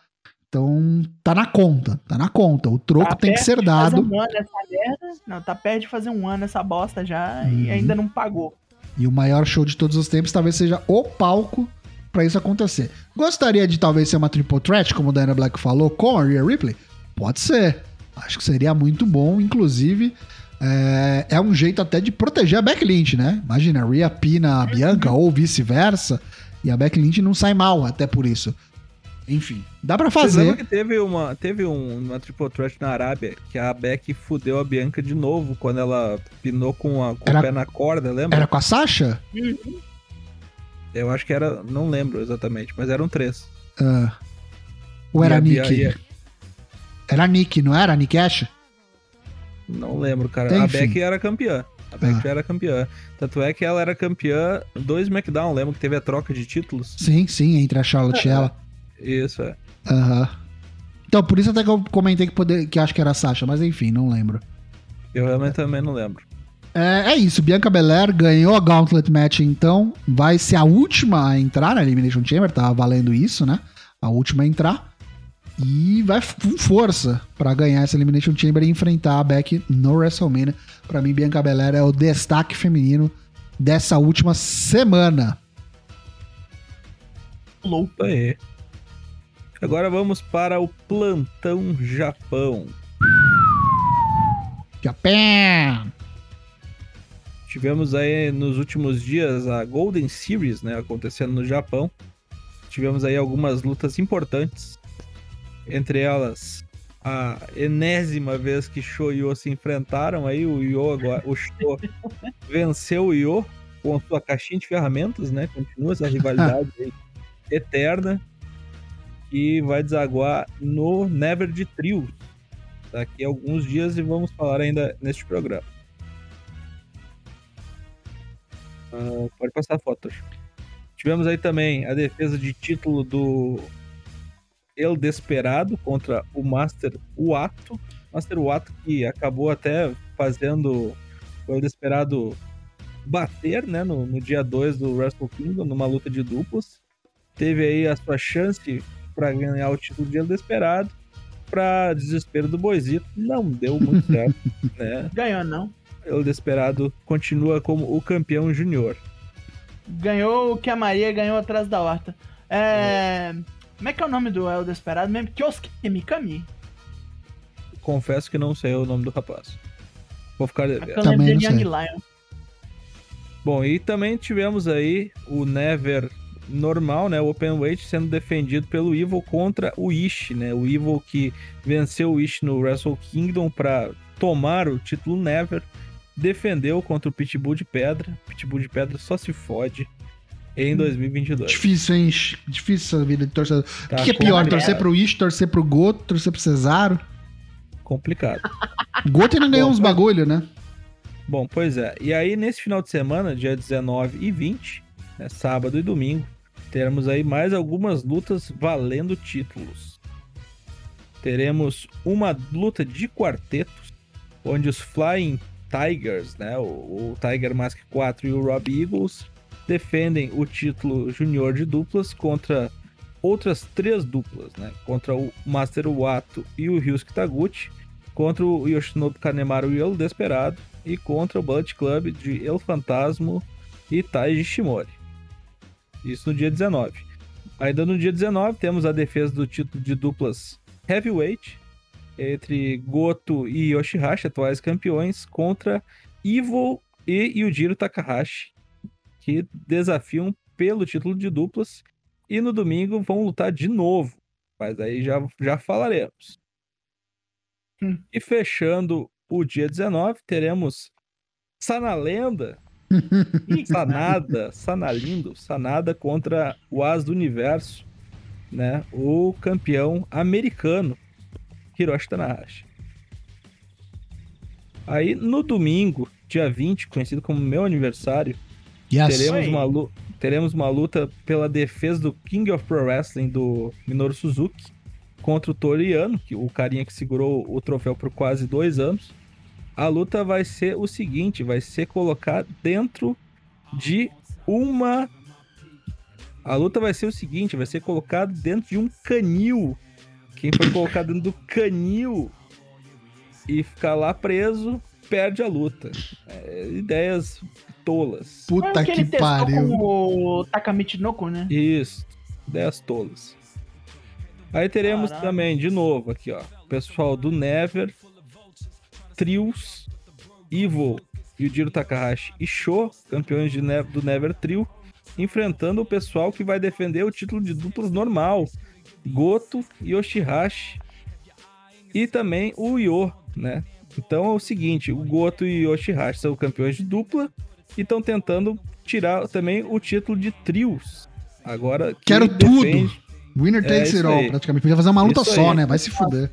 Então, tá na conta, tá na conta. O troco Tá tem que ser dado. Um ano essa merda. Não, tá perto de fazer um ano essa bosta já Uhum. e ainda não pagou. E o maior show de todos os tempos talvez seja o palco pra isso acontecer. Gostaria de talvez ser uma triple threat, como o Dana Black falou, com a Rhea Ripley? Pode ser. Acho que seria muito bom, inclusive. É, é um jeito até de proteger a Becky Lynch, né? Imagina, a Rhea pina a Bianca ou vice-versa, e a Becky Lynch não sai mal até por isso. Enfim, dá pra Vocês lembram fazer. que teve uma, teve um, uma triple threat na Arábia que a Beck fudeu a Bianca de novo quando ela pinou com, a, com Era- o pé na corda, lembra? Era com a Sasha? Eu acho que era, não lembro exatamente, mas eram três. Ah. ou era a Bia- Nick? e a- Era a Nick, não era? A Nick Ash? Não lembro, cara. Enfim. A Beck era campeã. A Beck Ah. já era campeã. Tanto é que ela era campeã do SmackDown, lembra que teve a troca de títulos? Sim, sim, entre a Charlotte e ela. Isso, é. Aham. Então, por isso até que eu comentei que, poder, que acho que era a Sasha, mas enfim, não lembro. Eu realmente também não lembro. É, é isso, Bianca Belair ganhou a Gauntlet Match, então vai ser a última a entrar na Elimination Chamber, tava valendo isso, né? A última a entrar. E vai com força para ganhar essa Elimination Chamber e enfrentar a Beck no WrestleMania. Para mim, Bianca Belair é o destaque feminino dessa última semana. Louco aí. Agora vamos para o Plantão Japão. Japão! Tivemos aí nos últimos dias a Golden Series, né, acontecendo no Japão. Tivemos aí algumas lutas importantes. Entre elas, a enésima vez que Sho e Yo se enfrentaram aí, o Yo agora, o Sho venceu o Yo com sua caixinha de ferramentas, né? Continua essa rivalidade eterna que vai desaguar no Never de Trio daqui a alguns dias e vamos falar ainda neste programa. Uh, pode passar fotos. Tivemos aí também a defesa de título do El Desperado contra o Master Wato. Master Wato que acabou até fazendo o El Desperado bater né, no, no dia 2 do Wrestle Kingdom, numa luta de duplas. Teve aí a sua chance para ganhar o título de El Desperado. Para desespero do Boizito, não deu muito certo. né? Ganhou, não. El Desperado continua como o campeão júnior. Ganhou o que a Maria ganhou atrás da horta. É... Como é que é o nome do El Desperado mesmo? Kyosuke Mikami. Confesso que não sei o nome do rapaz. Vou ficar devendo. Eu Também lembrei não de sei. Young Lion. Bom, e também tivemos aí o Never normal, né, o Open Weight sendo defendido pelo Evil contra o Ishi, né? O Evil que venceu o Ishi no Wrestle Kingdom para tomar o título Never, defendeu contra o Pitbull de Pedra. Pitbull de Pedra só se fode em 2022. Difícil, hein? Difícil essa vida de torcedor. Tá o que, que é pior? Torcer pro Ish, torcer pro Goto, torcer pro Cesaro? Complicado. Goto ainda ganhou Bom, uns bagulho, né? Bom, pois é. E aí, nesse final de semana, dia 19 e 20, né, sábado e domingo, teremos aí mais algumas lutas valendo títulos. Teremos uma luta de quartetos, onde os Flying Tigers, né, o, o Tiger Mask 4 e o Rob Eagles, defendem o título júnior de duplas contra outras três duplas, né? Contra o Master Wato e o Ryusuke Taguchi, contra o Yoshinobu Kanemaru e o Desperado, e contra o Bullet Club de El Fantasma e Taiji Shimori. Isso no dia 19. Ainda no dia 19 temos a defesa do título de duplas Heavyweight entre Goto e Yoshihashi, atuais campeões, contra Evil e Yujiro Takahashi, que desafiam pelo título de duplas e no domingo vão lutar de novo. Mas aí já, já falaremos. Hum. E fechando o dia 19, teremos Sanalenda, Sanada, Sanalindo, Sanada contra o As do Universo, né? O campeão americano, Hiroshi Tanahashi. Aí no domingo, dia 20, conhecido como meu aniversário, Yes. teremos uma, lu- teremos uma luta pela defesa do King of Pro Wrestling do Minoru Suzuki contra o Toriano, que o carinha que segurou o troféu por quase dois anos. A luta vai ser o seguinte: vai ser colocar dentro de uma. A luta vai ser o seguinte: vai ser colocado dentro de um canil. Quem for colocado dentro do canil e ficar lá preso perde a luta. É, ideias tolas. Puta o que, ele testou pariu. com o Takamichi Noko, né? Isso, ideias tolas. Aí teremos Caralho. também, de novo, aqui, ó, o pessoal do Never, Trios, Evil, Yujiro Takahashi e Sho, campeões de Ne- do Never Trio, enfrentando o pessoal que vai defender o título de duplas normal, Goto, Yoshihashi e também o Yo, né? Então é o seguinte, o Goto e o Yoshihashi são campeões de dupla e estão tentando tirar também o título de trios. Agora Quero defende- tudo. Winner É takes it all, aí. praticamente. Podia fazer uma luta Isso só, aí. né? Vai se fuder.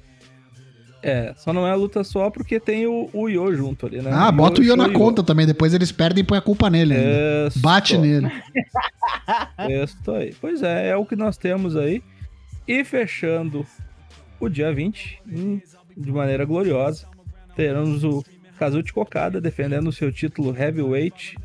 É, só não é a luta só porque tem o, o Yo junto ali, né? Ah, bota o Yo na Sho conta também. Depois eles perdem e põe a culpa nele. Isso. Bate nele. Isso aí. Pois é, é o que nós temos aí. E fechando o dia 20, hum, de maneira gloriosa, teremos o Kazuchi Kokada defendendo o seu título Heavyweight,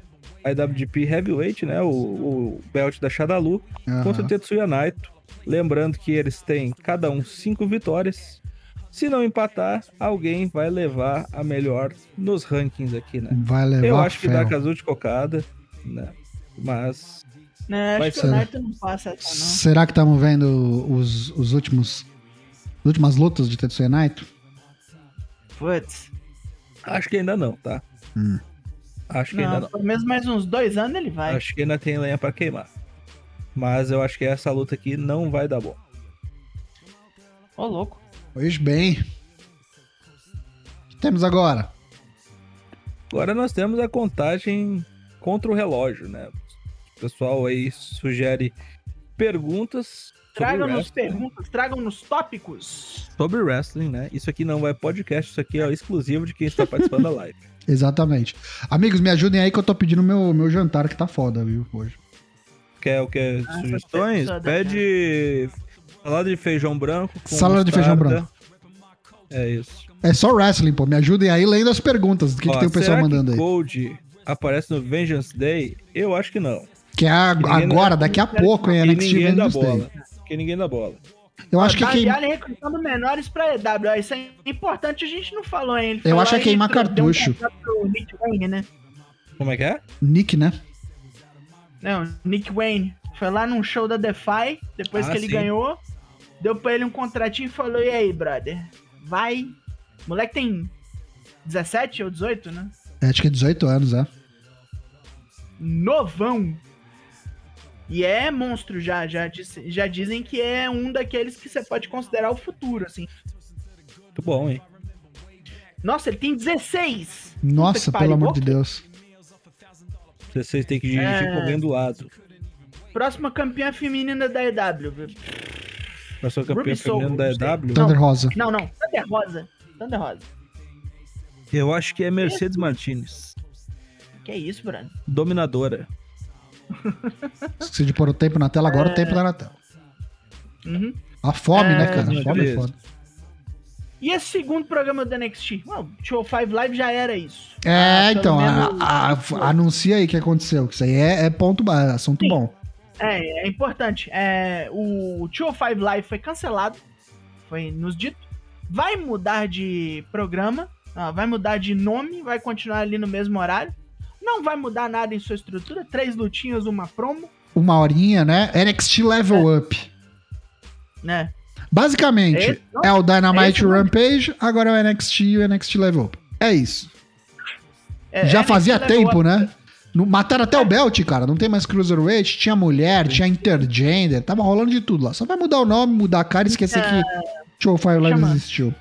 IWGP Heavyweight, né? O, o belt da Shadalu, contra o Tetsuya Naito. Lembrando que eles têm cada um cinco vitórias. Se não empatar, alguém vai levar a melhor nos rankings aqui, né? Vai levar Eu acho que dá. Kazuchi Kokada, né? Mas Vai acho que ser. o Naito não passa essa, não. Será que estamos vendo os, os últimos. As últimas lutas de Tetsuya Naito? Putz. Acho que ainda não, tá? Hum. Acho que ainda Não, não. pelo menos mais uns dois anos ele vai. Acho que ainda tem lenha pra queimar. Mas eu acho que essa luta aqui não vai dar bom. Ô, louco. Pois bem. O que temos agora? Agora nós temos a contagem contra o relógio, né? O pessoal aí sugere perguntas Tragam-nos perguntas, tragam-nos tópicos. sobre wrestling, né? Isso aqui não é podcast, isso aqui é exclusivo de quem está participando da live. Exatamente. Amigos, me ajudem aí que eu tô pedindo meu, meu jantar que tá foda, viu? Hoje. Quer o que? Ah, Sugestões? Pede salada de feijão branco. Com Salada de feijão branco. É isso. É só wrestling, pô. Me ajudem aí lendo as perguntas. O que, que tem o pessoal será mandando que aí? Gold aparece no Vengeance Day? Eu acho que não. Que é a- agora, daqui a pouco, hein? NXT Vengeance Day. bola. Que ninguém dá bola. Eu acho que quem... Recrutando menores pra EW. Ó, Isso é importante, a gente não falou? Ele Eu acho que é queimar um cartucho. Nick Wayne, né? Como é que é? Nick, né? Não, Nick Wayne. Foi lá num show da Defy, depois Ah, que ele sim. ganhou, deu pra ele um contratinho e falou: E aí, brother? Vai. O moleque tem 17 ou 18, né? É, acho que é 18 anos, é. Novão. E é monstro já, já, já dizem que é um daqueles que você pode considerar o futuro, assim. Muito bom, hein? Nossa, ele tem 16! Nossa, que pelo amor de. Deus. Vocês têm que dirigir É. com alguém do lado. Próxima campeã feminina da EW. Pra ser campeão Ruby Soho, feminino da. EW. Thunder Rosa. Não, não, Thunder Rosa. Thunder Rosa. Eu acho que é Mercedes Martinez. Que é isso, Bruno? Dominadora. Esqueci de pôr o tempo na tela, agora o tempo tá na tela. Uhum. A fome, É, né, cara? A fome é foda. E esse segundo programa do NXT? Well, Show 5 Live já era isso. É, Ah, então, a- menos- a- a- anuncia aí o que aconteceu. que Isso aí é, é ponto, assunto Sim. bom. É, é importante. É, o 205 Live foi cancelado. Foi nos dito. Vai mudar de programa. vai mudar de nome. Vai continuar ali no mesmo horário. Não vai mudar nada em sua estrutura. Três lutinhas, uma promo. Uma horinha, né? NXT Level Up. Né? Basicamente, Esse é o Dynamite Rampage, agora é o NXT e o NXT Level Up. É isso. É, Já NXT fazia Level tempo, Up. né? No- Mataram até o belt, cara. Não tem mais Cruiserweight, tinha mulher, tinha intergender, tava rolando de tudo lá. Só vai mudar o nome, mudar a cara e esquecer que Show Fire Live existiu.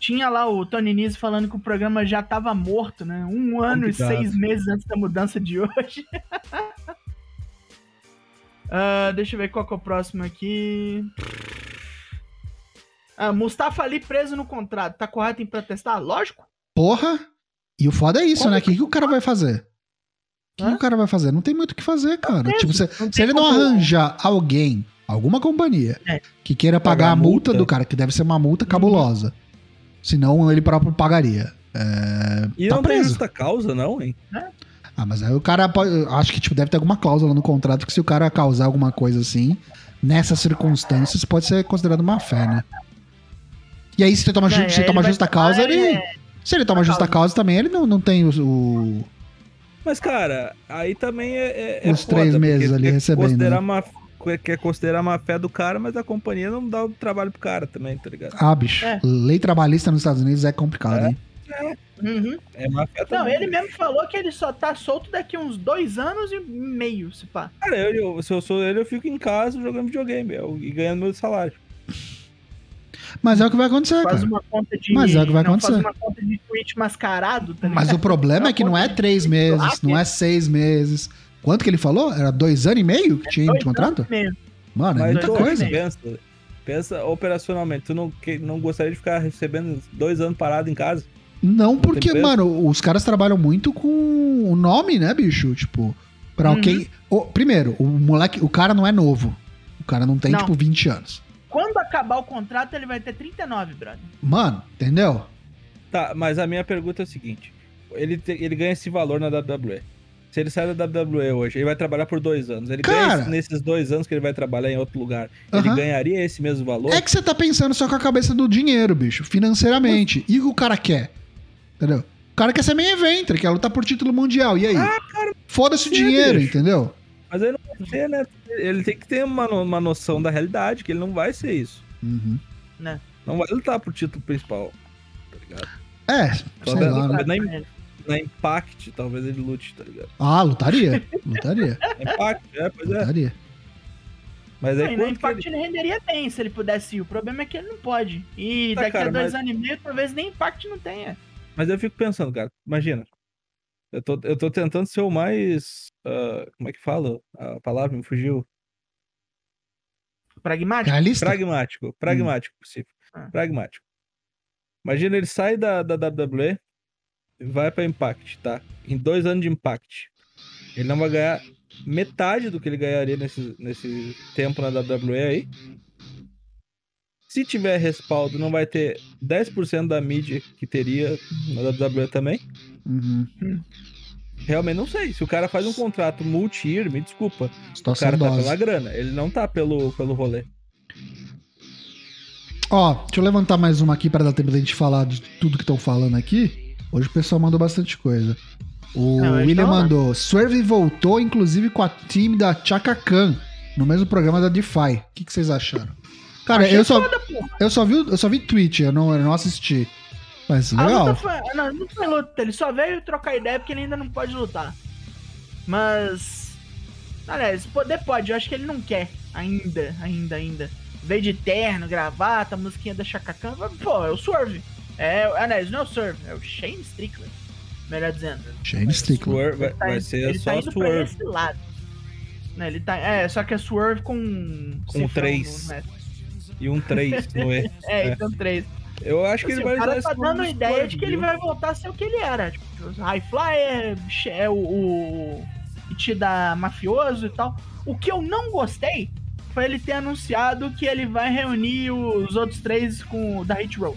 Tinha lá o Tony Nese falando que o programa já tava morto, né? Um ano Complicado. e seis meses antes da mudança de hoje. Ah, deixa eu ver qual que é o próximo aqui. Ah, Mustafa Ali preso no contrato. Tá correto em protestar? Lógico. Porra! E o foda é isso, Como né? O que, que o cara vai fazer? O que, que o cara vai fazer? Não tem muito o que fazer, cara. mesmo, Tipo, se, se ele não arranjar alguém, alguma companhia, É. que queira pagar, Pagar a multa, multa. do cara, que deve ser uma multa cabulosa. Senão ele próprio pagaria. É, E tá não tem preso. justa causa, não, hein? Ah, mas aí o cara pode. Acho que tipo, deve ter alguma cláusula no contrato que se o cara causar alguma coisa assim, nessas circunstâncias, pode ser considerado má fé, né? E aí, se ele toma, e se toma justa causa, ele. é, Se ele toma justa causa. também, ele não, não tem o- o, Mas, cara, aí também é. é- é Os três foda, meses ali recebendo, Considerar né? uma, quer considerar uma fé do cara, mas a companhia não dá o trabalho pro cara também, tá ligado? Ah, bicho. É. Lei trabalhista nos Estados Unidos é complicado, É. hein? uhum. É má fé Não, ele mesmo falou que ele só tá solto daqui uns dois anos e meio, se pá. Cara, eu, eu- se eu sou ele, eu fico em casa jogando videogame eu- e ganhando meu salário. Mas é o que vai acontecer, Faz cara. uma conta de. Mas é o que vai não, acontecer. Faz uma conta de Twitch mascarado, tá Mas o problema é que não é três meses, não é seis meses. Quanto que ele falou? Era dois anos e meio que tinha de Dois contrato? anos. Mano, é Mas muita tu coisa. pensa, pensa operacionalmente, tu não, que- não gostaria de ficar recebendo dois anos parado em casa? Não, porque, preço? mano, os caras trabalham muito com o nome, né, bicho? Tipo, pra Uhum. quem. o- primeiro, o moleque, o cara não é novo. O cara não tem, Não. tipo, 20 anos. Quando acabar o contrato, ele vai ter 39, brother. Mano, entendeu? Tá, mas a minha pergunta é a seguinte: ele, te- ele ganha esse valor na WWE. Se ele sai da WWE hoje, ele vai trabalhar por dois anos. Ele ganha Cara. esse- nesses dois anos que ele vai trabalhar em outro lugar. Ele Aham. ganharia esse mesmo valor? É que você tá pensando só com a cabeça do dinheiro, bicho, financeiramente. E o que o cara quer? Entendeu? O cara quer ser main eventer, quer lutar por título mundial. E aí? Foda-se o dinheiro, bicho. entendeu? Mas ele não vai ser, né? Ele tem que ter uma, uma noção da realidade, que ele não vai ser isso. Uhum. Não vai lutar pro título principal. Tá ligado? É, Só sei dando- lá. né? Na, na Impact, talvez ele lute, tá ligado? Ah, lutaria. Lutaria. Na Impact, é, pois é. Lutaria. Mas Não, aí e que Impact ele... ele... renderia bem se ele pudesse ir. O problema é que ele não pode. E Tá, daqui cara, a dois mas- anos e meio, talvez nem Impact não tenha. Mas eu fico pensando, cara, imagina. Eu tô, eu tô tentando ser o mais. ah, como é que fala? A palavra me fugiu. Pragmático? Realista? Pragmático. Pragmático possível. Ah. Pragmático. Imagina ele sai da, da WWE vai pra Impact, tá? Em dois anos de Impact. Ele não vai ganhar metade do que ele ganharia nesse, nesse tempo na WWE aí. Se tiver respaldo, não vai ter 10% da mídia que teria na WWE também. Uhum. Realmente não sei. Se o cara faz um contrato multi-year, me desculpa. O Situação cara tá dose. pela grana. Ele não tá pelo, pelo rolê. Ó, deixa eu levantar mais uma aqui para dar tempo da gente falar de tudo que estão falando aqui. Hoje o pessoal mandou bastante coisa. O Não, hoje William mandou. Swerve voltou, inclusive, com a time da Chaka Khan, no mesmo programa da DeFi. O que, que vocês acharam? Cara, Achei eu só, foda, eu, só vi, eu só vi tweet, eu não, eu não assisti. Mas legal. luta foi. Não, não foi luta, ele só veio trocar ideia porque ele ainda não pode lutar. Mas. Aliás, poder pode, eu acho que ele não quer. Ainda, ainda, ainda. Veio de terno, gravata, musiquinha da Chacacan. Pô, é o Swerve. É, aliás, não é o Swerve, é o Shane Strickland. Melhor dizendo. Shane Strickland. Swerve, vai, tá vai ser ele só tá indo pra Swerve. esse lado. Né, ele tá, é, só que é Swerve com. Com cifrão três. no- né? E um 3 no E. É, É. então três. Eu acho que Assim, ele vai o cara tá dando ideia Swerve, de que ele vai voltar a ser o que ele era. Tipo, High Flyer, é o, o Itida mafioso e tal. O que eu não gostei foi ele ter anunciado que ele vai reunir os outros três com o da Hit Row.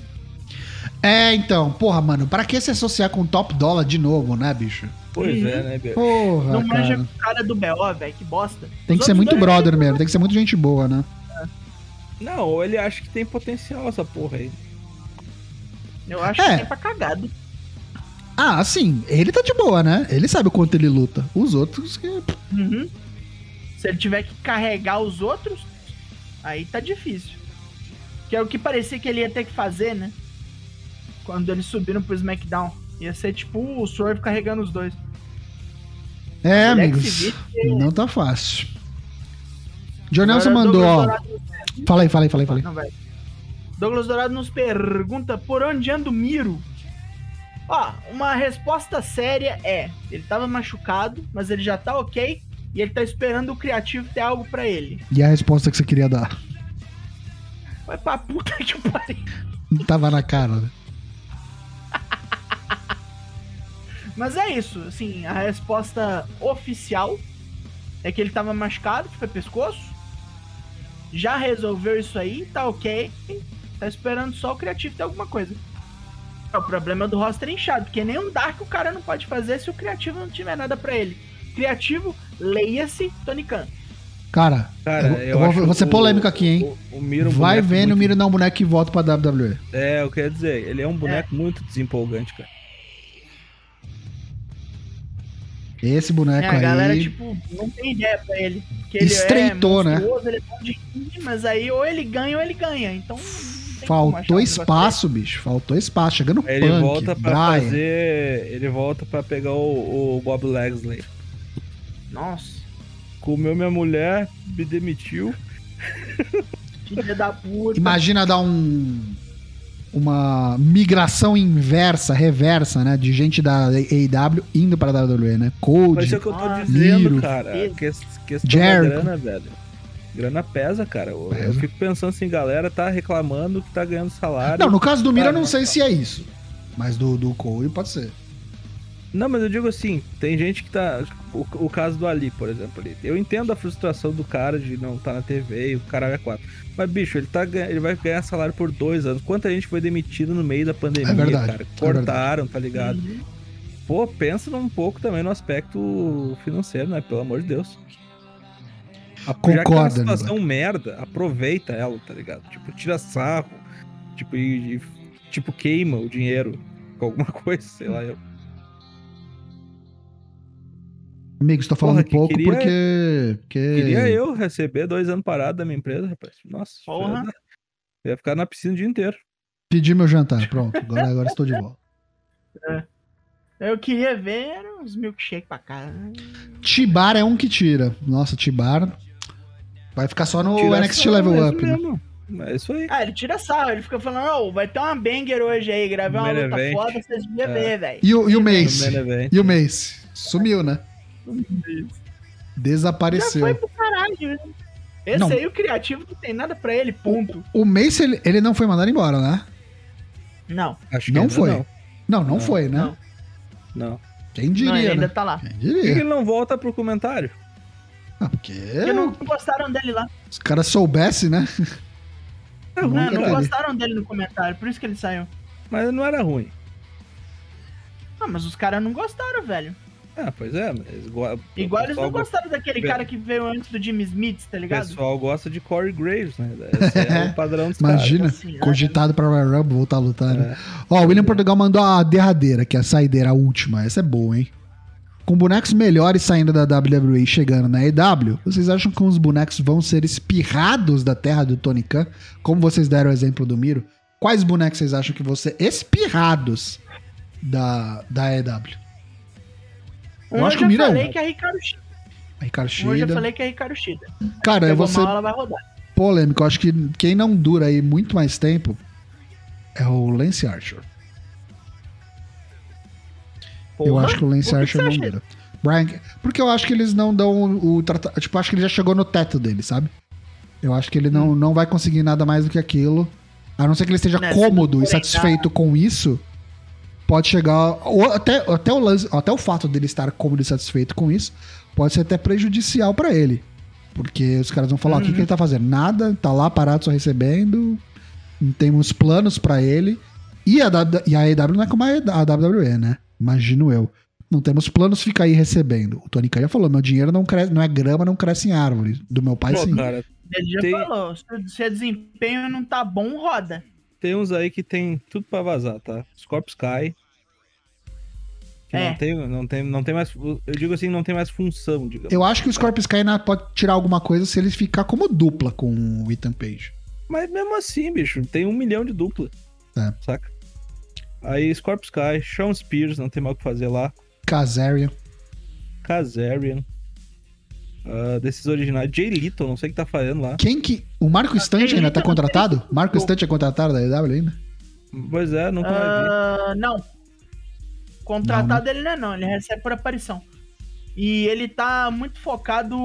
É, então, porra, mano, pra que se associar com o Top Dollar de novo, né, bicho? Pois é, né, Bia? Porra, não manja cara. com o cara do BO, velho, que bosta. Tem Os que ser outros muito dois- brother mesmo, tem que ser muito gente boa, né? Não, ou ele acha que tem potencial essa porra aí. Eu acho É. que tem pra cagado. Ah, assim, ele tá de boa, né? Ele sabe o quanto ele luta. Os outros que. Uhum. Se ele tiver que carregar os outros, aí tá difícil. Que é o que parecia que ele ia ter que fazer, né? Quando eles subiram pro SmackDown. Ia ser tipo o Swerve carregando os dois. É, amigos. Não tá fácil. John Nelson Agora, mandou, ó. Fala aí, fala aí, fala aí. Fala aí. Não. Douglas Dourado nos pergunta por onde anda o Miro. Ó, uma resposta séria é: ele tava machucado, mas ele já tá ok e ele tá esperando o criativo ter algo pra ele. E a resposta que você queria dar? Vai pra puta que pariu. Tava na cara, né? Mas é isso, assim, a resposta oficial é que ele tava machucado, foi pescoço. Já resolveu isso aí, tá ok. Tá esperando só o criativo ter alguma coisa. O problema é do roster inchado, porque nem um Dark o cara não pode fazer se o criativo não tiver nada pra ele. Criativo, leia-se Tony Khan. Cara, Cara, eu, eu, eu vou, acho vou ser o- polêmico aqui, hein? O, o Miro é um Vai vendo o muito- Miro dar um boneco e volta pra WWE. É, eu queria dizer, ele é um boneco muito desempolgante, cara. Esse boneco É, a galera, aí. tipo, não tem ideia pra ele. Porque ele Estreitou, é né? Ele é bom de ringue, mas aí ou ele ganha ou ele ganha. Então. Faltou espaço, bicho. Faltou espaço. Chegando ele punk, volta pra Brian. fazer. Ele volta pra pegar o, o Bob Legsley. Nossa. Comeu minha mulher, me demitiu. Filha da puta. Imagina dar um. Uma migração inversa, reversa, né? De gente da AEW indo pra WWE, né? Mas Cold. é o que eu tô Ah, dizendo, Miro. cara. Que, questão Jericho. da grana, velho. Grana pesa, cara. Eu, eu Pesa. fico pensando assim, galera tá reclamando que tá ganhando salário. Não, no caso do Mira, eu não sei se é isso. Mas do, do Cole pode ser. Não, mas eu digo assim, tem gente que tá. O, o caso do Ali, por exemplo, ali. Eu entendo a frustração do cara de não estar tá na TV e o cara é quatro. Mas, bicho, ele, tá, ele vai ganhar salário por dois anos. Quanta gente foi demitida no meio da pandemia, É verdade, cara? é Cortaram, tá ligado? Pô, pensa um pouco também no aspecto financeiro, né? Pelo amor de Deus. A, já que tá uma Concorda, situação merda, aproveita ela, tá ligado? Tipo, tira sarro, tipo, e, e- tipo, queima o dinheiro com alguma coisa, sei lá. Eu. Amigos, tô falando Porra, pouco queria- porque. porque... Queria eu receber dois anos parado da minha empresa, rapaz. Nossa, Porra. eu ia ficar na piscina o dia inteiro. Pedi meu jantar. Pronto, agora, agora estou de volta. Eu queria ver uns milkshake pra cá. Tibar é um que tira. Nossa, Tibar. Vai ficar só no Tira NXT Level é Up, isso né? É isso aí. Ah, ele tira sarro, ele fica falando, ó, vai ter uma banger hoje aí, gravei uma luta event. foda, vocês deviam É. ver, velho. E o, e Mace? E o Mace? Sumiu, né? Já Desapareceu. foi pro caralho, né? Esse Não. aí, o criativo, não tem nada pra ele, ponto. O Mace, ele, ele não foi mandado embora, né? Não, Acho que Não foi. Não. Não, não, Não, foi, né? não. não. Quem não, diria, ele ainda né? tá lá. Quem Por que diria? ele não volta pro comentário? Ah, porque Porque não gostaram dele lá. os caras soubessem, né? Não, Não, não gostaram dele no comentário, por isso que ele saiu. Mas não era ruim. Ah, mas os caras não gostaram, velho. Ah, pois é, mas igual, Igual o eles não go- gostaram daquele cara que veio antes do Jimmy Smith, tá O ligado? pessoal gosta de Corey Graves, né? Esse é o padrão dos Imagina, assim, né? cogitado pra Royal Rumble voltar a lutar, né? É. Ó, o William Portugal mandou a derradeira, que é a saideira, a última. Essa é boa, hein? Com bonecos melhores saindo da WWE e chegando na EW, vocês acham que os bonecos vão ser espirrados da terra do Tony Khan? Como vocês deram o exemplo do Miro, quais bonecos vocês acham que vão ser espirrados da, da EW? Um Eu acho eu que o já é falei um. que é Ricardo Shida. Ricardo eu já Shida. falei que é Ricardo Shida. Cara, eu vou ser polêmico. Eu acho que quem não dura aí muito mais tempo é o Lance Archer. eu Porra, acho que o Lance Archer não dura. Brian, porque eu acho que eles não dão o tratamento. Tipo, acho que ele já chegou no teto dele, sabe? Eu acho que ele Hum. não, não vai conseguir nada mais do que aquilo. A não ser que ele esteja Né, se cômodo não e satisfeito com isso. Pode chegar. Ou até, até, o lance, até o fato dele estar cômodo e satisfeito com isso pode ser até prejudicial pra ele. Porque os caras vão falar: "Ó, o que, Uhum. que ele tá fazendo? Nada, tá lá parado só recebendo. Não temos planos pra ele. E a, e a EW não é como a a WWE, né? Imagino eu. Não temos planos, fica aí recebendo. O Tony Khan já falou: meu dinheiro não cresce, não é grama, não cresce em árvore. Do meu pai, Pô, sim. cara, Ele já Tem- falou, se, se o desempenho não tá bom, roda. Tem uns aí que tem tudo pra vazar, tá? Scorpio Sky. Que É. não, tem, não, tem, não tem mais. Eu digo assim, não tem mais função, digamos. Eu acho que o Scorpio Sky ainda pode tirar alguma coisa se ele ficar como dupla com o Ethan Page. Mas mesmo assim, bicho, tem um milhão de dupla. É. Saca? Aí Scorpio Sky, Sean Spears, não tem mais o que fazer lá. Kazarian. Kazarian. Ah, desses originais. Jay Little, não sei o que tá fazendo lá. Quem que. O Marco Stante ele ainda tá contratado? tem- Marco Stante é contratado da EW ainda? Pois é, nunca. Ah, não. Contratado Não, né? ele não é não, ele recebe por aparição. E ele tá muito focado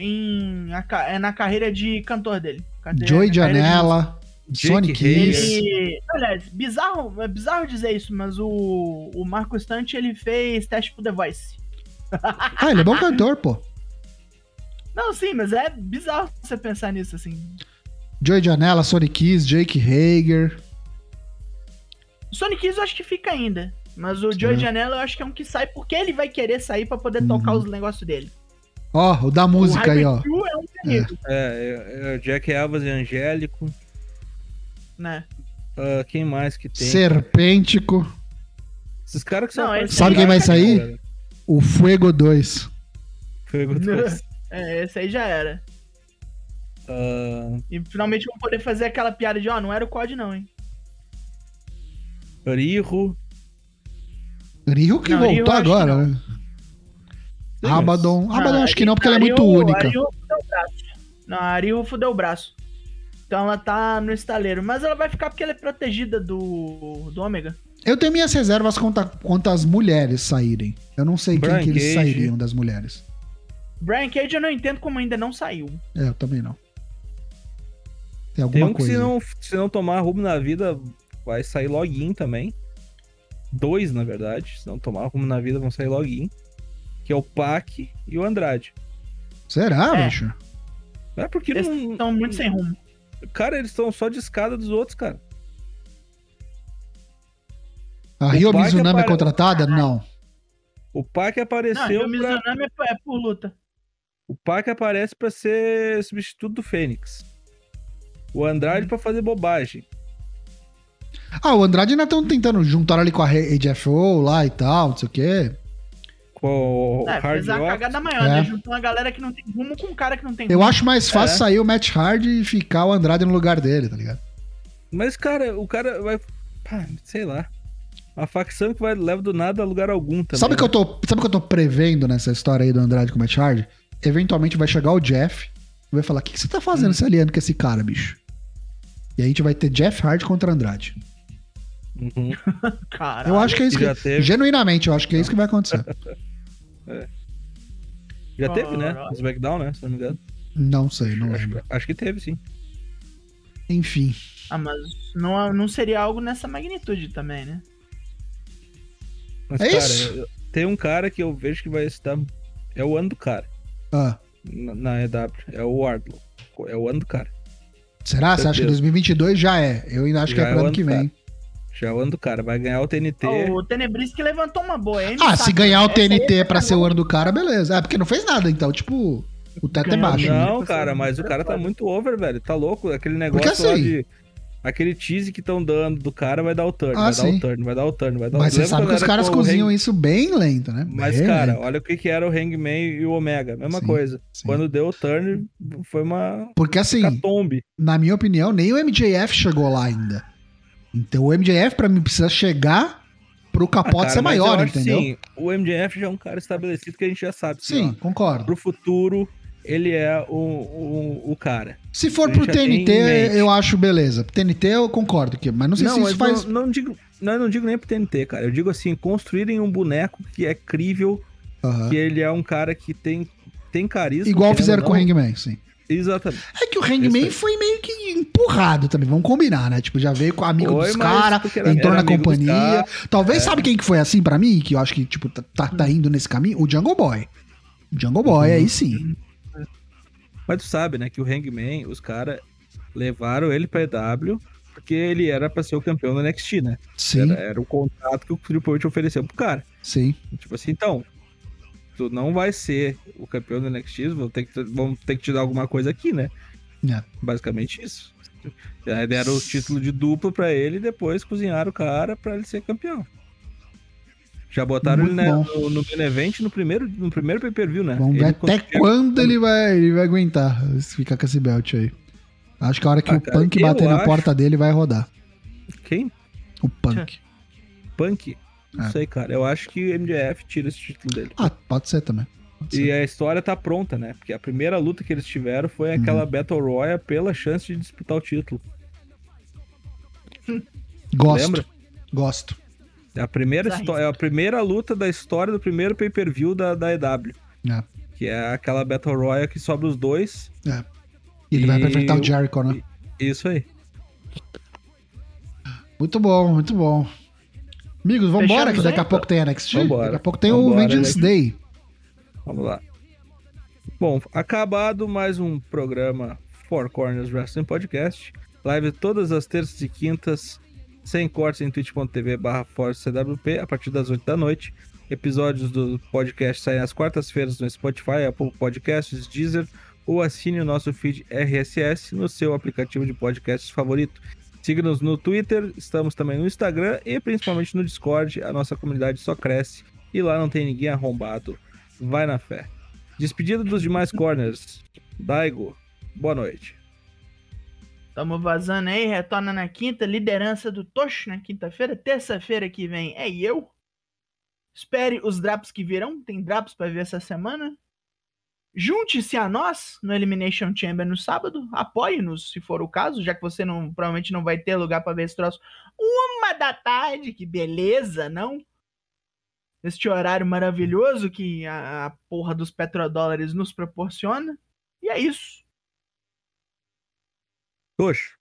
em é na carreira de cantor dele. Cadê? Joey de Janela. Jake Sonic. Kiss. Ele, aliás, bizarro, é bizarro dizer isso, mas o, o Marco Stante ele fez teste pro The Voice. Ah, ele é bom cantor, pô. Não, sim, mas é bizarro você pensar nisso assim. Joey Janela, Sonic Kiss, Jake Hager. O Sonic Kiss eu acho que fica ainda, mas o Joey. Janela eu acho que é um que sai porque ele vai querer sair pra poder Uhum. tocar os negócios dele. Ó, o da música o aí, ó. É um perigo, É, é, é, Jack Elvas e Angélico. né? Ah, quem mais que tem? Serpêntico. Esses caras que são Não, Sabe quem vai sair? galera. O Fuego 2. Fuego dois. É, esse aí já era. Ah, E finalmente vão poder fazer aquela piada de, ó, não era o COD não, hein? Riho. Ryu que Não, voltou que agora, né? Abaddon. Abaddon Ah, acho que não, porque ela é muito Ryu- única. A Ryu fudeu o braço. Não, a Ryu fudeu o braço. Então ela tá no estaleiro. Mas ela vai ficar porque ela é protegida do, do Ômega. Eu tenho minhas reservas quanto, a- quanto as mulheres saírem. Eu não sei quem que eles sairiam das mulheres. Brian Cage eu não entendo como ainda não saiu. É, eu também não. Tem Tem alguma um que coisa. se não, se não tomar rumo na vida, vai sair login também. dois, na verdade. Se não tomar rumo na vida, vão sair login. Que é o Pac e o Andrade. Será, É. bicho? É porque Eles não. estão muito sem rumo. Cara, eles estão só de escada dos outros, cara. A O Rio Pac Mizunami é apare- contratada? Não. O Pac Não, apareceu. o pra... Mizunami é é por luta. O Pac aparece pra ser substituto do Fênix. O Andrade pra fazer bobagem. Ah, o Andrade ainda estão tentando juntar ali com a AJFO lá e tal, não sei o quê. Com o É, Hard fez a cagada maior, É. né? Juntou uma galera que não tem rumo com um cara que não tem Eu rumo. acho mais fácil É. sair o Matt Hardy e ficar o Andrade no lugar dele, tá ligado? Mas, cara, o cara vai. pá, sei lá. Uma facção que vai leva do nada a lugar algum também. Sabe o que eu né? tô, sabe o que eu tô prevendo nessa história aí do Andrade com o Matt Hardy? Eventualmente vai chegar o Jeff e vai falar: "O que, que você tá Hum. fazendo se aliando com esse cara, bicho?" E aí a gente vai ter Jeff Hardy contra Andrade. Uhum. Caralho. Eu acho que é isso que, teve. genuinamente, eu acho que é isso que vai acontecer. Já teve, né? Caralho. No SmackDown, né? Se não me engano. Não sei, não Acho, lembro. acho que teve, sim. Enfim. Ah, mas não, não seria algo nessa magnitude também, né? Mas, É cara, isso. eu- tem um cara que eu vejo que vai estar. É o ano do cara. Ah, Na, na EW. É o Wardlow. É o ano do cara. será? Você acha que Certeza. 2022 já é? Eu ainda acho que Já é é pro o ano ano que vem. Já é o ano do cara. Vai ganhar o TNT. O Tenebris que levantou uma boa, hein? Ah, se ganhar o TNT é pra ser o ano do cara, beleza. É, porque não fez nada, então, tipo, o teto é baixo. Não, né? cara, mas o cara tá muito over, velho. Tá louco. Aquele negócio lá assim- de. Aquele tease que estão dando do cara vai dar o turn, Ah, vai sim. dar o turn, vai dar o turn, vai dar o Mas você sabe que os caras cozinham Hang- isso bem lento, né? Mas, Bem cara, lento. olha o que, que era o Hangman e o Omega. Mesma Sim, coisa. sim. Quando deu o turn, foi uma Porque assim, catombe. na minha opinião, nem o MJF chegou lá ainda. Então o MJF, pra mim, precisa chegar pro Ah, capote cara, ser mas maior, entendeu? Sim, o MJF já é um cara estabelecido que a gente já sabe. que, Sim, ó, concordo. pro futuro, ele é o, o, o cara. Se for pro TNT, eu acho beleza. TNT eu concordo, que, mas não sei se mas isso faz. não, não digo, não, eu não digo nem pro TNT, cara. Eu digo assim, construírem um boneco que é crível, que ele é um cara que tem, tem carisma. Igual fizeram com o não. Hangman, sim. Exatamente. É que o Hangman foi meio que empurrado também, vamos combinar, né? Tipo, já veio com amigo Foi, dos caras, entrou na companhia. Talvez é. sabe quem que foi assim pra mim, que eu acho que, tipo, tá, tá, tá indo nesse caminho? O Jungle Boy. O Jungle Boy, Uhum. aí sim. Mas tu sabe, né, que o Hangman, os caras levaram ele pra EW porque ele era pra ser o campeão do NXT, né? Sim, Era, era o contrato que o Triple H ofereceu pro cara. sim. Tipo assim, então, tu não vai ser o campeão do NXT, vão ter que, vão ter que te dar alguma coisa aqui, né? É. Basicamente isso. Aí deram o título de duplo pra ele e depois cozinharam o cara pra ele ser campeão. Já botaram Muito ele né, no, no main event no primeiro, no primeiro pay-per-view, né? Vamos ver Ele até conseguiu- quando ele vai, ele vai aguentar ficar com esse belt aí. Acho que a hora que Ah, o cara, Punk bater na acho- porta dele vai rodar. Quem? O Punk. Punk? Não É. sei, cara. Eu acho que o MJF tira esse título dele. Ah, pode ser também. Pode E ser. a história tá pronta, né? Porque a primeira luta que eles tiveram foi aquela Uhum. Battle Royale pela chance de disputar o título. Gosto. Lembra? Gosto. É a primeira, é a primeira luta da história do primeiro pay-per-view da, da EW. É. Que é aquela Battle Royale que sobra os dois. E ele vai E enfrentar o o- Jericho, né? Isso aí. Muito bom, muito bom. Amigos, vambora, Fechamos que daqui a aí? pouco tem NXT. Vambora. Daqui a pouco tem o Vambora, Vengeance né? Day. Vamos lá. Bom, acabado mais um programa Four Corners Wrestling Podcast. Live todas as terças e quintas, sem cortes em twitch.tv barra a partir das 8 da noite. Episódios do podcast saem às quartas-feiras no Spotify, Apple Podcasts, Deezer ou assine o nosso feed RSS no seu aplicativo de podcasts favorito. Siga-nos no Twitter, estamos também no Instagram e principalmente no Discord. A nossa comunidade só cresce e lá não tem ninguém arrombado. Vai na fé. Despedida dos demais corners. Daigo, boa noite. Tamo vazando aí, retorna na quinta, liderança do Tocho na quinta-feira. Terça-feira que vem é eu. Espere os drops que virão, tem drops pra ver essa semana. Junte-se a nós no Elimination Chamber no sábado. Apoie-nos, se for o caso, já que você não provavelmente não vai ter lugar pra ver esse troço. Uma da tarde, que beleza, não? Este horário maravilhoso que a, a porra dos petrodólares nos proporciona. E é isso. Oxe,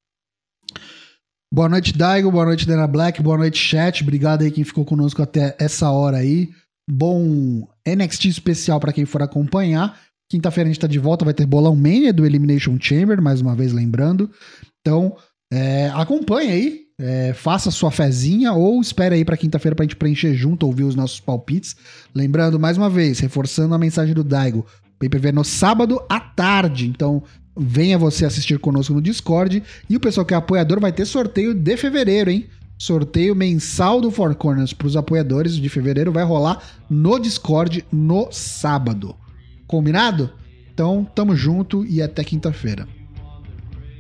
Boa noite, Daigo. Boa noite, Dana Black. Boa noite, chat. Obrigado aí quem ficou conosco até essa hora aí. Bom NXT especial para quem for acompanhar. Quinta-feira a gente tá de volta, vai ter bolão mania do Elimination Chamber, mais uma vez lembrando. Então, é, acompanha aí, é, faça sua fezinha ou espere aí para quinta-feira pra gente preencher junto, ouvir os nossos palpites. Lembrando, mais uma vez, reforçando a mensagem do Daigo, PPV no sábado à tarde. Então, venha você assistir conosco no Discord. E o pessoal que é apoiador vai ter sorteio de fevereiro, hein? Sorteio mensal do Four Corners para os apoiadores de fevereiro vai rolar no Discord no sábado. Combinado? Então, tamo junto e até quinta-feira.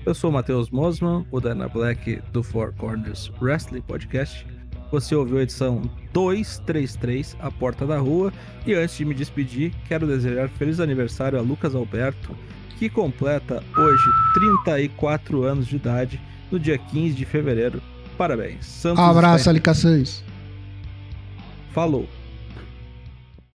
Eu sou o Matheus Mosman, o Dana Black do Four Corners Wrestling Podcast. Você ouviu a edição 233, A Porta da Rua. E antes de me despedir, quero desejar feliz aniversário a Lucas Alberto, que completa hoje 34 anos de idade, no dia 15 de fevereiro. Parabéns. Santos Abraço, Alicações. Falou.